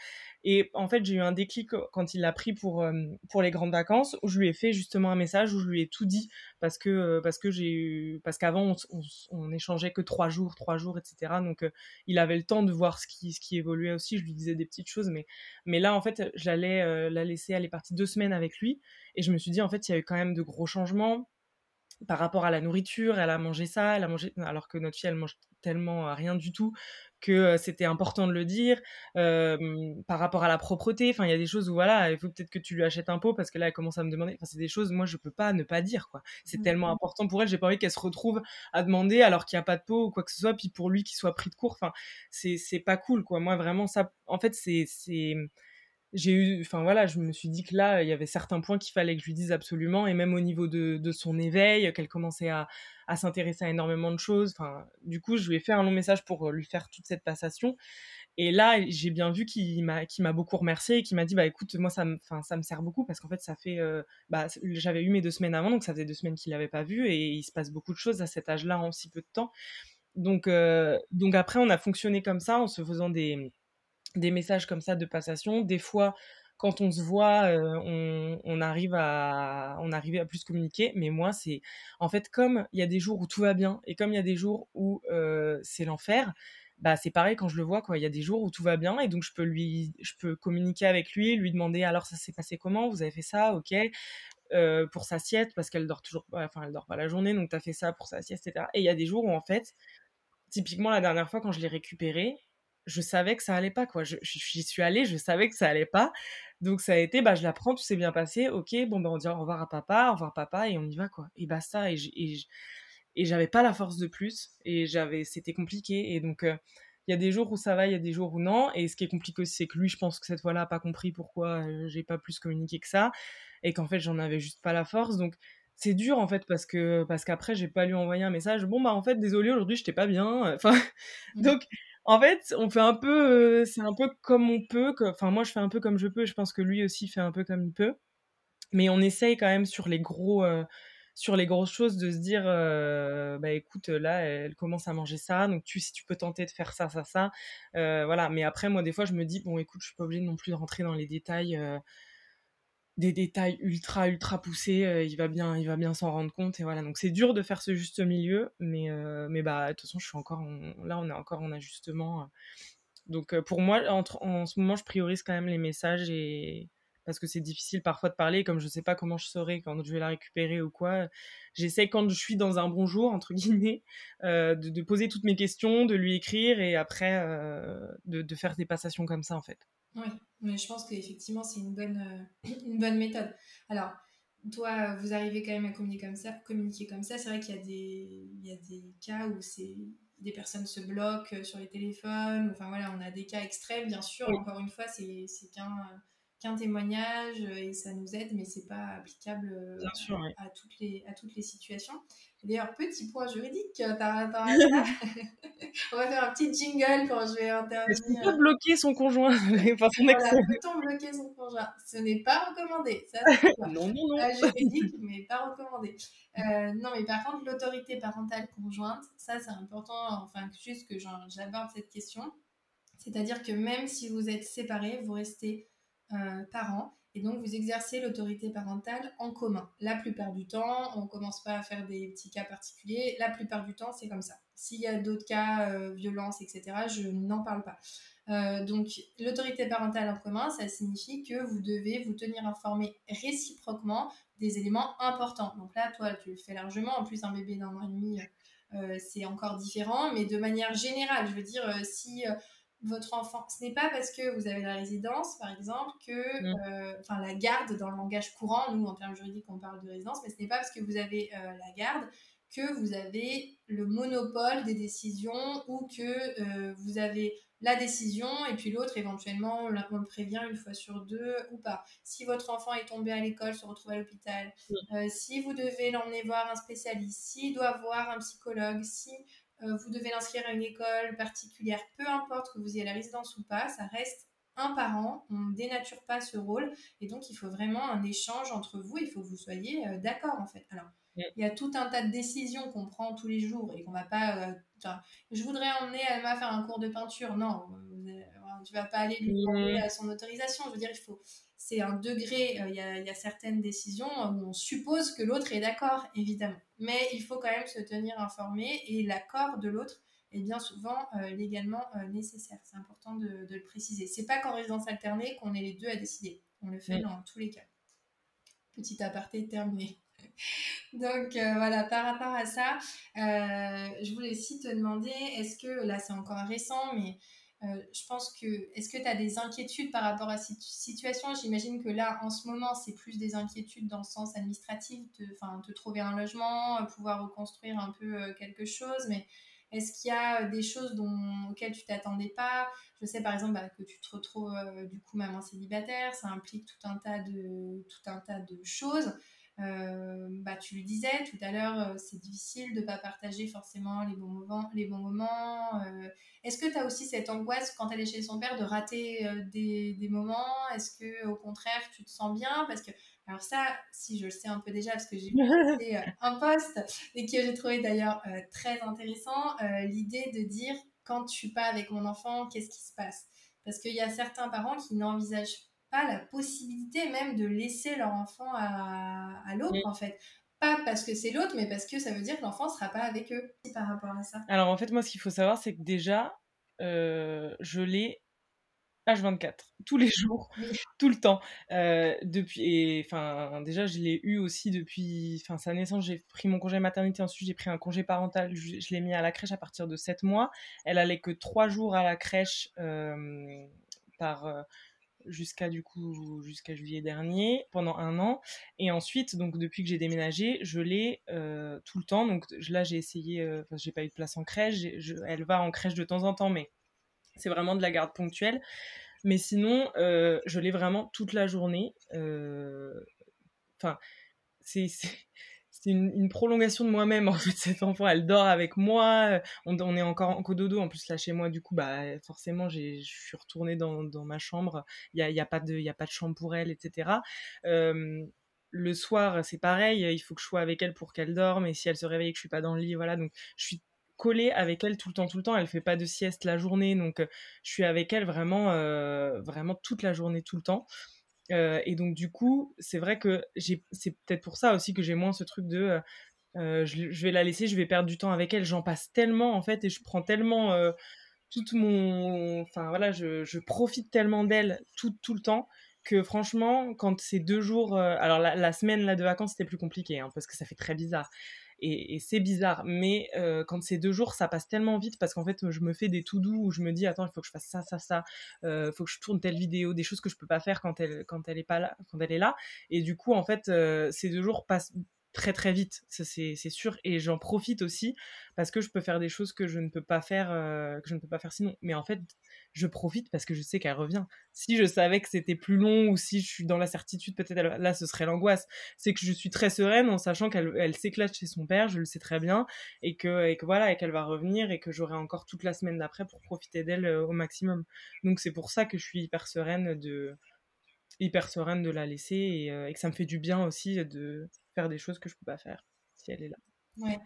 et en fait, j'ai eu un déclic quand il l'a pris pour euh, pour les grandes vacances où je lui ai fait justement un message où je lui ai tout dit parce que euh, parce que j'ai eu parce qu'avant on, on, échangeait que trois jours, trois jours, etc. Donc, il avait le temps de voir ce qui ce qui évoluait aussi. Je lui disais des petites choses, mais mais là en fait, j'allais la laisser aller partir deux semaines avec lui et je me suis dit en fait, il y a eu quand même de gros changements par rapport à la nourriture, elle a mangé ça, elle a mangé alors que notre fille elle mange tellement euh, rien du tout que c'était important de le dire par rapport à la propreté enfin il y a des choses où voilà il faut peut-être que tu lui achètes un pot parce que là elle commence à me demander enfin c'est des choses moi je peux pas ne pas dire quoi. C'est mmh tellement important pour elle j'ai pas envie qu'elle se retrouve à demander alors qu'il y a pas de pot ou quoi que ce soit puis pour lui qu'il soit pris de court enfin c'est c'est pas cool quoi. Moi vraiment ça en fait c'est c'est j'ai eu, enfin voilà, je me suis dit que là, il y avait certains points qu'il fallait que je lui dise absolument, et même au niveau de, de son éveil, qu'elle commençait à, à s'intéresser à énormément de choses. Enfin, du coup, je lui ai fait un long message pour lui faire toute cette passation. Et là, j'ai bien vu qu'il m'a, m'a beaucoup remercié et qu'il m'a dit, bah écoute, moi ça me, ça me sert beaucoup parce qu'en fait, ça fait, euh, bah, j'avais eu mes deux semaines avant, donc ça faisait deux semaines qu'il l'avait pas vu et il se passe beaucoup de choses à cet âge-là en si peu de temps. Donc, euh, donc après, on a fonctionné comme ça en se faisant des, des messages comme ça de passation. Des fois, quand on se voit, euh, on, arrive à, on arrive à plus communiquer. Mais moi, c'est en fait comme il y a des jours où tout va bien et comme il y a des jours où c'est l'enfer bah c'est pareil quand je le vois quoi. Il y a des jours où tout va bien et donc je peux lui je peux communiquer avec lui lui demander alors ça s'est passé comment? Vous avez fait ça? Ok. Euh, pour sa sieste parce qu'elle dort toujours enfin elle dort pas la journée donc tu as fait ça pour sa sieste etc et il y a des jours où en fait typiquement la dernière fois quand je l'ai récupéré je savais que ça allait pas quoi j'y suis allée je savais que ça allait pas donc ça a été bah je la prends tout s'est bien passé ok bon ben on dit au revoir à papa au revoir papa et on y va quoi et basta et, et j'avais pas la force de plus et j'avais c'était compliqué et donc euh, il y a des jours où ça va, il y a des jours où non. Et ce qui est compliqué aussi, c'est que lui, je pense que cette fois-là, a pas compris pourquoi euh, j'ai pas plus communiqué que ça, et qu'en fait, j'en avais juste pas la force. Donc, c'est dur en fait parce que parce qu'après, j'ai pas lui envoyer un message. Bon bah en fait, désolé, aujourd'hui, j'étais pas bien. Enfin, mmh. donc en fait, on fait un peu, euh, c'est un peu comme on peut. Enfin, moi, je fais un peu comme je peux. Je pense que lui aussi fait un peu comme il peut. Mais on essaye quand même sur les gros sur les grosses choses de se dire bah écoute là elle commence à manger ça donc tu si tu peux tenter de faire ça ça ça voilà mais après moi des fois je me dis bon écoute je suis pas obligée non plus de rentrer dans les détails des détails ultra ultra poussés il va bien il va bien s'en rendre compte et voilà donc c'est dur de faire ce juste milieu mais mais bah de toute façon je suis encore là on est encore en ajustement donc pour moi en ce moment je priorise quand même les messages et parce que c'est difficile parfois de parler, comme je sais pas comment je saurai quand je vais la récupérer ou quoi. J'essaie quand je suis dans un bonjour, entre guillemets, euh, de, poser toutes mes questions, de lui écrire et après euh, de, faire des passations comme ça en fait. Mais je pense qu'effectivement c'est une bonne, euh, une bonne méthode. Alors, toi, vous arrivez quand même à communiquer comme ça. Communiquer comme ça, c'est vrai qu'il y, a des, il y a des cas où c'est des personnes se bloquent sur les téléphones. Enfin voilà, on a des cas extrêmes, bien sûr. Encore une fois, c'est qu'un qu'un témoignage euh, et ça nous aide, mais c'est pas applicable euh, à, toutes les, à toutes les situations. D'ailleurs, petit point juridique, euh, on va faire un petit jingle quand je vais intervenir. Est-ce qu'on peut bloquer son conjoint Peut-on bloquer son conjoint? Ce n'est pas recommandé. Ça, non, non, non. juridique, mais pas recommandé. non, mais par contre, l'autorité parentale conjointe, ça c'est important, enfin, juste que j'aborde cette question. C'est-à-dire que même si vous êtes séparés, vous restez euh, parents et donc vous exercez l'autorité parentale en commun. La plupart du temps, on commence pas à faire des petits cas particuliers. La plupart du temps, c'est comme ça. S'il y a d'autres cas, euh, violence, etc., je n'en parle pas. Euh, donc l'autorité parentale en commun, ça signifie que vous devez vous tenir informé réciproquement des éléments importants. Donc là, toi, tu le fais largement. En plus, un bébé d'un an et demi, c'est encore différent. Mais de manière générale, je veux dire, si votre enfant. Ce n'est pas parce que vous avez la résidence, par exemple, que, euh, enfin la garde dans le langage courant, nous en termes juridiques on parle de résidence, mais ce n'est pas parce que vous avez euh, la garde que vous avez le monopole des décisions ou que euh, vous avez la décision et puis l'autre éventuellement on le prévient une fois sur deux ou pas. Si votre enfant est tombé à l'école, se retrouve à l'hôpital, si vous devez l'emmener voir un spécialiste, s'il doit voir un psychologue, si vous devez l'inscrire à une école particulière, peu importe que vous ayez la résidence ou pas, ça reste un parent, on ne dénature pas ce rôle et donc il faut vraiment un échange entre vous, il faut que vous soyez euh, d'accord en fait. Alors, il y a tout un tas de décisions qu'on prend tous les jours et qu'on va pas. Euh, je voudrais emmener Alma faire un cours de peinture. Non, tu vas pas aller lui demander à son autorisation. Je veux dire, il faut c'est un degré, euh, il y, a, certaines décisions où on suppose que l'autre est d'accord, évidemment. Mais il faut quand même se tenir informé et l'accord de l'autre est bien souvent euh, légalement euh, nécessaire. C'est important de, le préciser. C'est pas qu'en résidence alternée qu'on est les deux à décider. On le fait dans tous les cas. Petit aparté terminé. Donc voilà, par rapport à ça, je voulais aussi te demander, est-ce que là c'est encore récent, mais euh, je pense que, est-ce que tu as des inquiétudes par rapport à cette situation? J'imagine que là, en ce moment, c'est plus des inquiétudes dans le sens administratif, de, trouver un logement, euh, pouvoir reconstruire un peu euh, quelque chose, mais est-ce qu'il y a des choses dont, auxquelles tu t'attendais pas? Je sais par exemple bah, que tu te retrouves du coup maman célibataire, ça implique tout un tas de, tout un tas de choses. Bah, tu lui disais tout à l'heure, c'est difficile de ne pas partager forcément les bons moments. Les bons moments. Est-ce que tu as aussi cette angoisse quand elle est chez son père de rater des, des, moments? Est-ce que au contraire tu te sens bien? Parce que alors ça, si je le sais un peu déjà, parce que j'ai vu un post et que j'ai trouvé d'ailleurs très intéressant, l'idée de dire quand je suis pas avec mon enfant, qu'est-ce qui se passe? Parce qu'il y a certains parents qui n'envisagent pas la possibilité même de laisser leur enfant à, à l'autre, en fait. Pas parce que c'est l'autre, mais parce que ça veut dire que l'enfant ne sera pas avec eux par rapport à ça? Alors en fait, moi, ce qu'il faut savoir, c'est que déjà, euh, je l'ai H24, tous les jours, tout le temps. Euh, depuis, enfin, déjà, je l'ai eu aussi depuis enfin, sa naissance. J'ai pris mon congé maternité, ensuite j'ai pris un congé parental. Je, l'ai mis à la crèche à partir de 7 mois. Elle allait que 3 jours à la crèche euh, par. Euh, jusqu'à du coup jusqu'à juillet dernier pendant un an et ensuite donc depuis que j'ai déménagé je l'ai tout le temps donc là j'ai essayé enfin j'ai pas eu de place en crèche elle va en crèche de temps en temps mais c'est vraiment de la garde ponctuelle. Mais sinon, euh, je l'ai vraiment toute la journée. Euh, enfin, c'est une, prolongation de moi-même, en fait, cet enfant. Elle dort avec moi. On, est encore en cododo. En plus, là, chez moi, du coup, bah, forcément, je suis retournée dans, ma chambre. Il n'y a, a, pas de, a pas de chambre pour elle, etc. Le soir, c'est pareil. Il faut que je sois avec elle pour qu'elle dorme. Et si elle se réveille que je suis pas dans le lit, voilà. Donc, je suis collée avec elle tout le temps, tout le temps. Elle fait pas de sieste la journée, donc euh, je suis avec elle vraiment, euh, vraiment toute la journée, tout le temps. Euh, et donc du coup, c'est vrai que c'est peut-être pour ça aussi que j'ai moins ce truc de je, vais la laisser, je vais perdre du temps avec elle. J'en passe tellement en fait et je prends tellement tout mon, enfin voilà, je, profite tellement d'elle tout, tout le temps que franchement, quand c'est deux jours, alors la, semaine là de vacances c'était plus compliqué hein, parce que ça fait très bizarre et, c'est bizarre. Mais euh, quand c'est deux jours, ça passe tellement vite parce qu'en fait, je me fais des tout doux où je me dis attends, il faut que je fasse ça, ça, ça, euh, faut que je tourne telle vidéo, des choses que je peux pas faire quand elle quand elle est pas là, quand elle est là. Et du coup, en fait, euh, ces deux jours passent très très vite, c'est sûr, et j'en profite aussi parce que je peux faire des choses que je ne peux pas faire, que je ne peux pas faire sinon. Mais en fait, je profite parce que je sais qu'elle revient. Si je savais que c'était plus long ou si je suis dans la certitude, peut-être là, ce serait l'angoisse. C'est que je suis très sereine en sachant qu'elle elle, s'éclate chez son père, je le sais très bien, et que, et que voilà, et qu'elle va revenir et que j'aurai encore toute la semaine d'après pour profiter d'elle au maximum. Donc c'est pour ça que je suis hyper sereine de hyper sereine de la laisser et, et que ça me fait du bien aussi de faire des choses que je peux pas faire si elle est là. Ouais.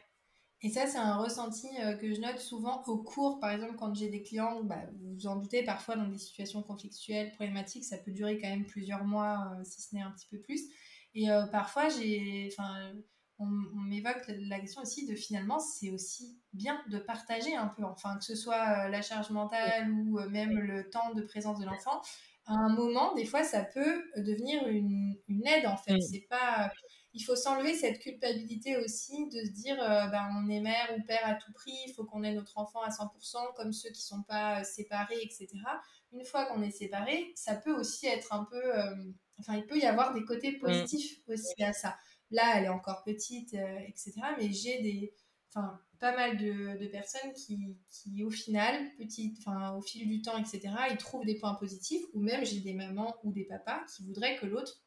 Et ça, c'est un ressenti euh, que je note souvent au cours, par exemple, quand j'ai des clients, bah, vous vous en doutez, parfois dans des situations conflictuelles, problématiques, ça peut durer quand même plusieurs mois, euh, si ce n'est un petit peu plus. Et euh, parfois, j'ai, enfin, on, m'évoque la question aussi de finalement, c'est aussi bien de partager un peu, enfin, que ce soit la charge mentale ou même le temps de présence de l'enfant. À un moment, des fois, ça peut devenir une, une aide, en fait. C'est pas il faut s'enlever cette culpabilité aussi de se dire euh, ben, on est mère ou père à tout prix, il faut qu'on ait notre enfant à 100%, comme ceux qui ne sont pas euh, séparés, etc. Une fois qu'on est séparé, ça peut aussi être un peu. Euh, enfin, il peut y avoir des côtés positifs aussi à ça. Là, elle est encore petite, etc. Mais j'ai des. Enfin, pas mal de, personnes qui, qui, au final, petite, enfin, au fil du temps, etc., ils trouvent des points positifs, ou même j'ai des mamans ou des papas qui voudraient que l'autre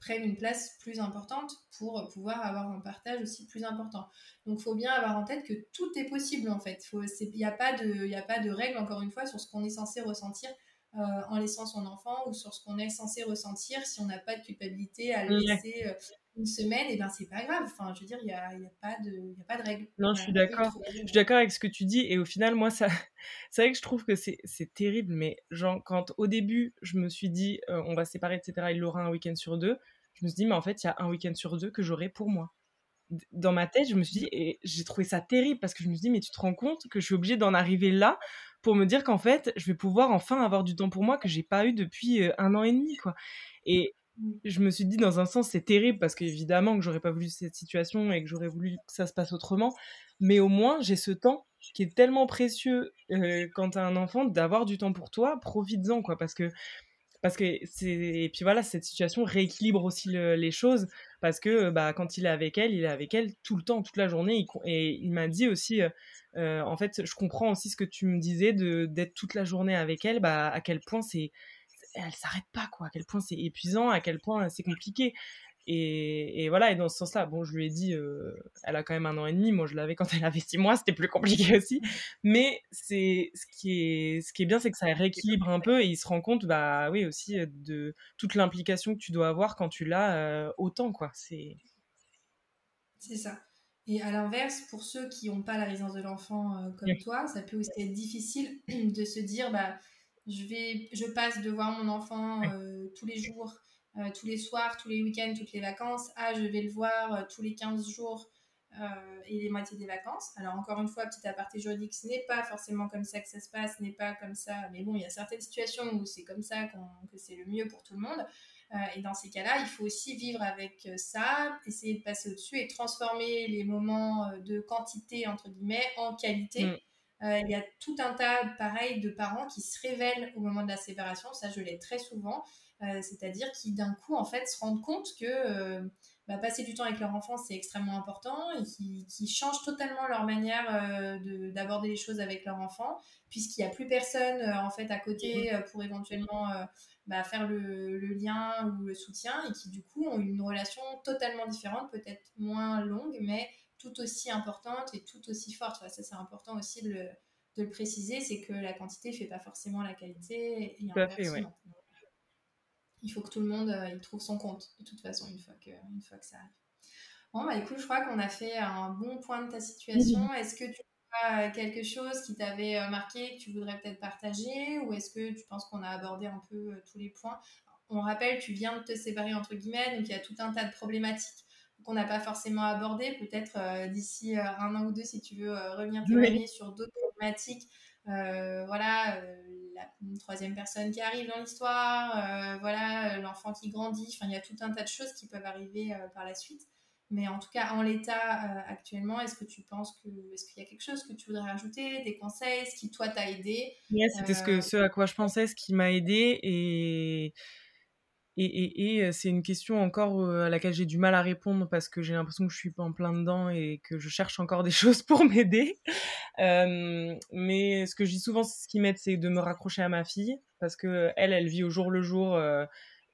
prennent une place plus importante pour pouvoir avoir un partage aussi plus important. Donc, il faut bien avoir en tête que tout est possible en fait. Il n'y a, pas de, a pas de règle, encore une fois, sur ce qu'on est censé ressentir euh, en laissant son enfant ou sur ce qu'on est censé ressentir si on n'a pas de culpabilité à le laisser euh, une semaine, et ben c'est pas grave. Enfin, je veux dire, il n'y a, y a, pas de, a pas de règle. Non, je suis d'accord. Je suis d'accord avec ce que tu dis, et au final, moi, ça, c'est vrai que je trouve que c'est terrible, mais genre, quand au début, je me suis dit, euh, on va séparer, etc., il aura un week-end sur deux, je me suis dit, mais en fait, il y a un week-end sur deux que j'aurai pour moi. Dans ma tête, je me suis dit, et j'ai trouvé ça terrible parce que je me suis dit, mais tu te rends compte que je suis obligée d'en arriver là pour me dire qu'en fait, je vais pouvoir enfin avoir du temps pour moi que j'ai pas eu depuis euh, un an et demi, quoi. Et. Je me suis dit, dans un sens, c'est terrible parce qu'évidemment que j'aurais pas voulu cette situation et que j'aurais voulu que ça se passe autrement. Mais au moins, j'ai ce temps qui est tellement précieux euh, quand tu as un enfant d'avoir du temps pour toi. Profites-en, quoi. Parce que parce que c'est et puis voilà cette situation rééquilibre aussi les choses parce que bah quand il est avec elle il est avec elle tout le temps toute la journée et il m'a dit aussi euh, euh, en fait je comprends aussi ce que tu me disais de d'être toute la journée avec elle bah à quel point c'est elle s'arrête pas quoi à quel point c'est épuisant à quel point c'est compliqué Et, voilà, et dans ce sens-là, bon, je lui ai dit, euh, elle a quand même un an et demi, moi je l'avais quand elle avait six mois, c'était plus compliqué aussi. Mais c'est ce qui est, ce qui est bien, c'est que ça rééquilibre un peu et il se rend compte, bah oui, aussi de toute l'implication que tu dois avoir quand tu l'as autant, quoi. C'est c'est ça. Et à l'inverse, pour ceux qui n'ont pas la résidence de l'enfant euh, comme toi, ça peut aussi être difficile de se dire bah, je, vais, je passe de voir mon enfant euh, tous les jours, euh, tous les soirs, tous les week-ends, toutes les vacances, à je vais le voir tous les 15 jours et les moitiés des vacances. Alors, encore une fois, petit aparté juridique, ce n'est pas forcément comme ça que ça se passe, ce n'est pas comme ça, mais bon, il y a certaines situations où c'est comme ça que c'est le mieux pour tout le monde. Euh, et dans ces cas-là, il faut aussi vivre avec euh, ça, essayer de passer au-dessus et transformer les moments euh, de quantité, entre guillemets, en qualité. Mm. Il y a tout un tas, pareil, de parents qui se révèlent au moment de la séparation. Ça, je l'ai très souvent. C'est-à-dire qui, d'un coup, en fait, se rendent compte que bah, passer du temps avec leur enfant, c'est extrêmement important et qui, qui, changent totalement leur manière d'aborder les choses avec leur enfant, puisqu'il n'y a plus personne, en fait, à côté pour éventuellement bah, faire le, lien ou le soutien et qui du coup ont une relation totalement différente, peut-être moins longue, mais tout aussi importante et tout aussi forte. ça c'est important aussi de le, de le préciser, c'est que la quantité ne fait pas forcément la qualité. Et Il faut que tout le monde euh, il trouve son compte, de toute façon, une fois que, une fois que ça arrive. Bon, bah écoute, je crois qu'on a fait un bon point de ta situation. Est-ce que tu euh, quelque chose qui t'avait euh, marqué, que tu voudrais peut-être partager Ou est-ce que tu penses qu'on a abordé un peu euh, tous les points? On rappelle, tu viens de te séparer entre guillemets, donc il y a tout un tas de problématiques qu'on n'a pas forcément abordées. Peut-être d'ici un an ou deux, si tu veux revenir témoigner sur d'autres problématiques. voilà, la troisième personne qui arrive dans l'histoire, voilà, l'enfant qui grandit. Enfin, il y a tout un tas de choses qui peuvent arriver par la suite. Mais en tout cas, en l'état euh, actuellement, est-ce que tu penses que. Est-ce qu'il y a quelque chose que tu voudrais rajouter Des conseils Ce qui, toi, t'a aidé C'était ce, euh, ce à quoi je pensais, ce qui m'a aidé. Et. Et, c'est une question encore euh, à laquelle j'ai du mal à répondre parce que j'ai l'impression que je suis pas en plein dedans et que je cherche encore des choses pour m'aider. mais ce que je dis souvent, ce qui m'aide, c'est de me raccrocher à ma fille parce que elle, elle vit au jour le jour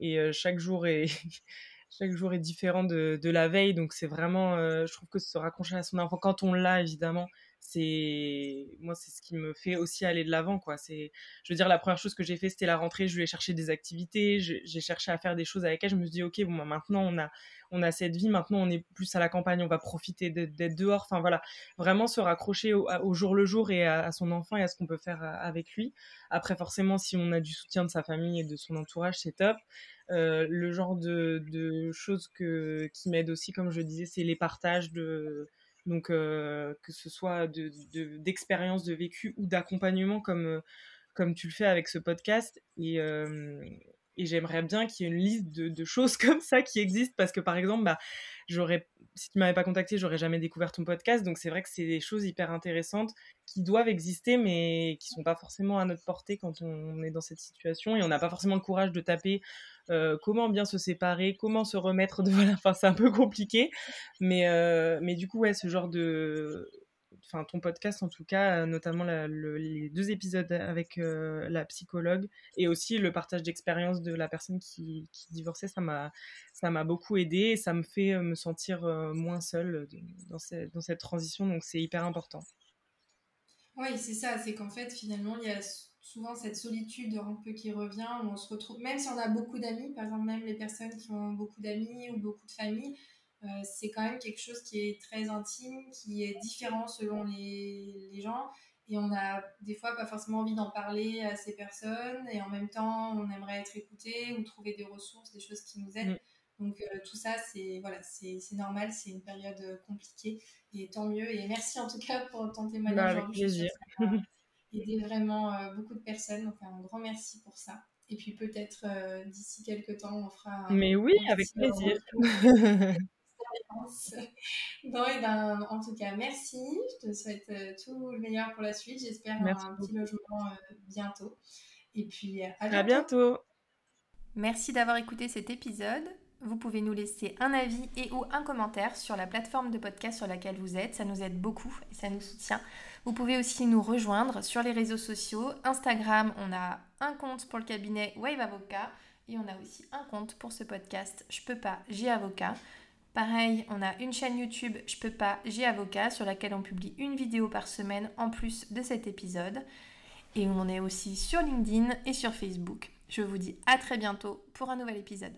et chaque jour est chaque jour est différent de, la veille. Donc, c'est vraiment, euh, je trouve que se raccrocher à son enfant, quand on l'a, évidemment, c'est, moi, c'est ce qui me fait aussi aller de l'avant, quoi. C'est, je veux dire, la première chose que j'ai fait, c'était la rentrée. Je lui ai cherché des activités, j'ai cherché à faire des choses avec elle. Je me suis dit, OK, bon, bah, maintenant, on a, on a cette vie. Maintenant, on est plus à la campagne. On va profiter d'être dehors. Enfin, voilà. Vraiment se raccrocher au, jour le jour et à, son enfant et à ce qu'on peut faire euh, avec lui. Après, forcément, si on a du soutien de sa famille et de son entourage, c'est top. Euh, le genre de, choses que, qui m'aident aussi, comme je disais, c'est les partages de donc euh, que ce soit d'expériences de, vécu ou d'accompagnement comme, euh, comme tu le fais avec ce podcast. Et, et j'aimerais bien qu'il y ait une liste de, choses comme ça qui existent parce que par exemple, bah, j'aurais, si tu m'avais pas contacté, j'aurais jamais découvert ton podcast. Donc c'est vrai que c'est des choses hyper intéressantes qui doivent exister, mais qui sont pas forcément à notre portée quand on est dans cette situation et on n'a pas forcément le courage de taper euh, comment bien se séparer, comment se remettre de voilà. Enfin, c'est un peu compliqué, mais euh, mais du coup ouais, ce genre de enfin ton podcast en tout cas, notamment les deux épisodes avec euh, la psychologue et aussi le partage d'expérience de la personne qui, divorçait, ça m'a ça m'a beaucoup aidé et ça me fait me sentir moins seule dans, cette, dans cette transition, donc c'est hyper important. Oui, c'est ça, c'est qu'en fait finalement il y a souvent cette solitude un peu qui revient où on se retrouve, même si on a beaucoup d'amis, par exemple même les personnes qui ont beaucoup d'amis ou beaucoup de familles, euh, c'est quand même quelque chose qui est très intime, qui est différent selon les, les, gens. Et on a des fois pas forcément envie d'en parler à ces personnes. Et en même temps, on aimerait être écouté ou trouver des ressources, des choses qui nous aident. Mm. Donc euh, tout ça, c'est voilà, c'est normal, c'est une période compliquée. Et tant mieux. Et merci en tout cas pour ton témoignage. Bah, avec plaisir. aider vraiment euh, beaucoup de personnes. Donc un grand merci pour ça. Et puis peut-être d'ici quelques temps, on fera. Un, Mais oui, avec plaisir. Et ben, en tout cas, merci. Je te souhaite euh, tout le meilleur pour la suite. J'espère un petit logement euh, bientôt. Et puis, à bientôt. à bientôt. Merci d'avoir écouté cet épisode. Vous pouvez nous laisser un avis et ou un commentaire sur la plateforme de podcast sur laquelle vous êtes. Ça nous aide beaucoup et ça nous soutient. Vous pouvez aussi nous rejoindre sur les réseaux sociaux. Instagram, on a un compte pour le cabinet Wave Avocat Et on a aussi un compte pour ce podcast, Je peux pas, j'ai avocat. Pareil, on a une chaîne YouTube, Je peux pas, j'ai avocat, sur laquelle on publie une vidéo par semaine en plus de cet épisode. Et on est aussi sur LinkedIn et sur Facebook. Je vous dis à très bientôt pour un nouvel épisode.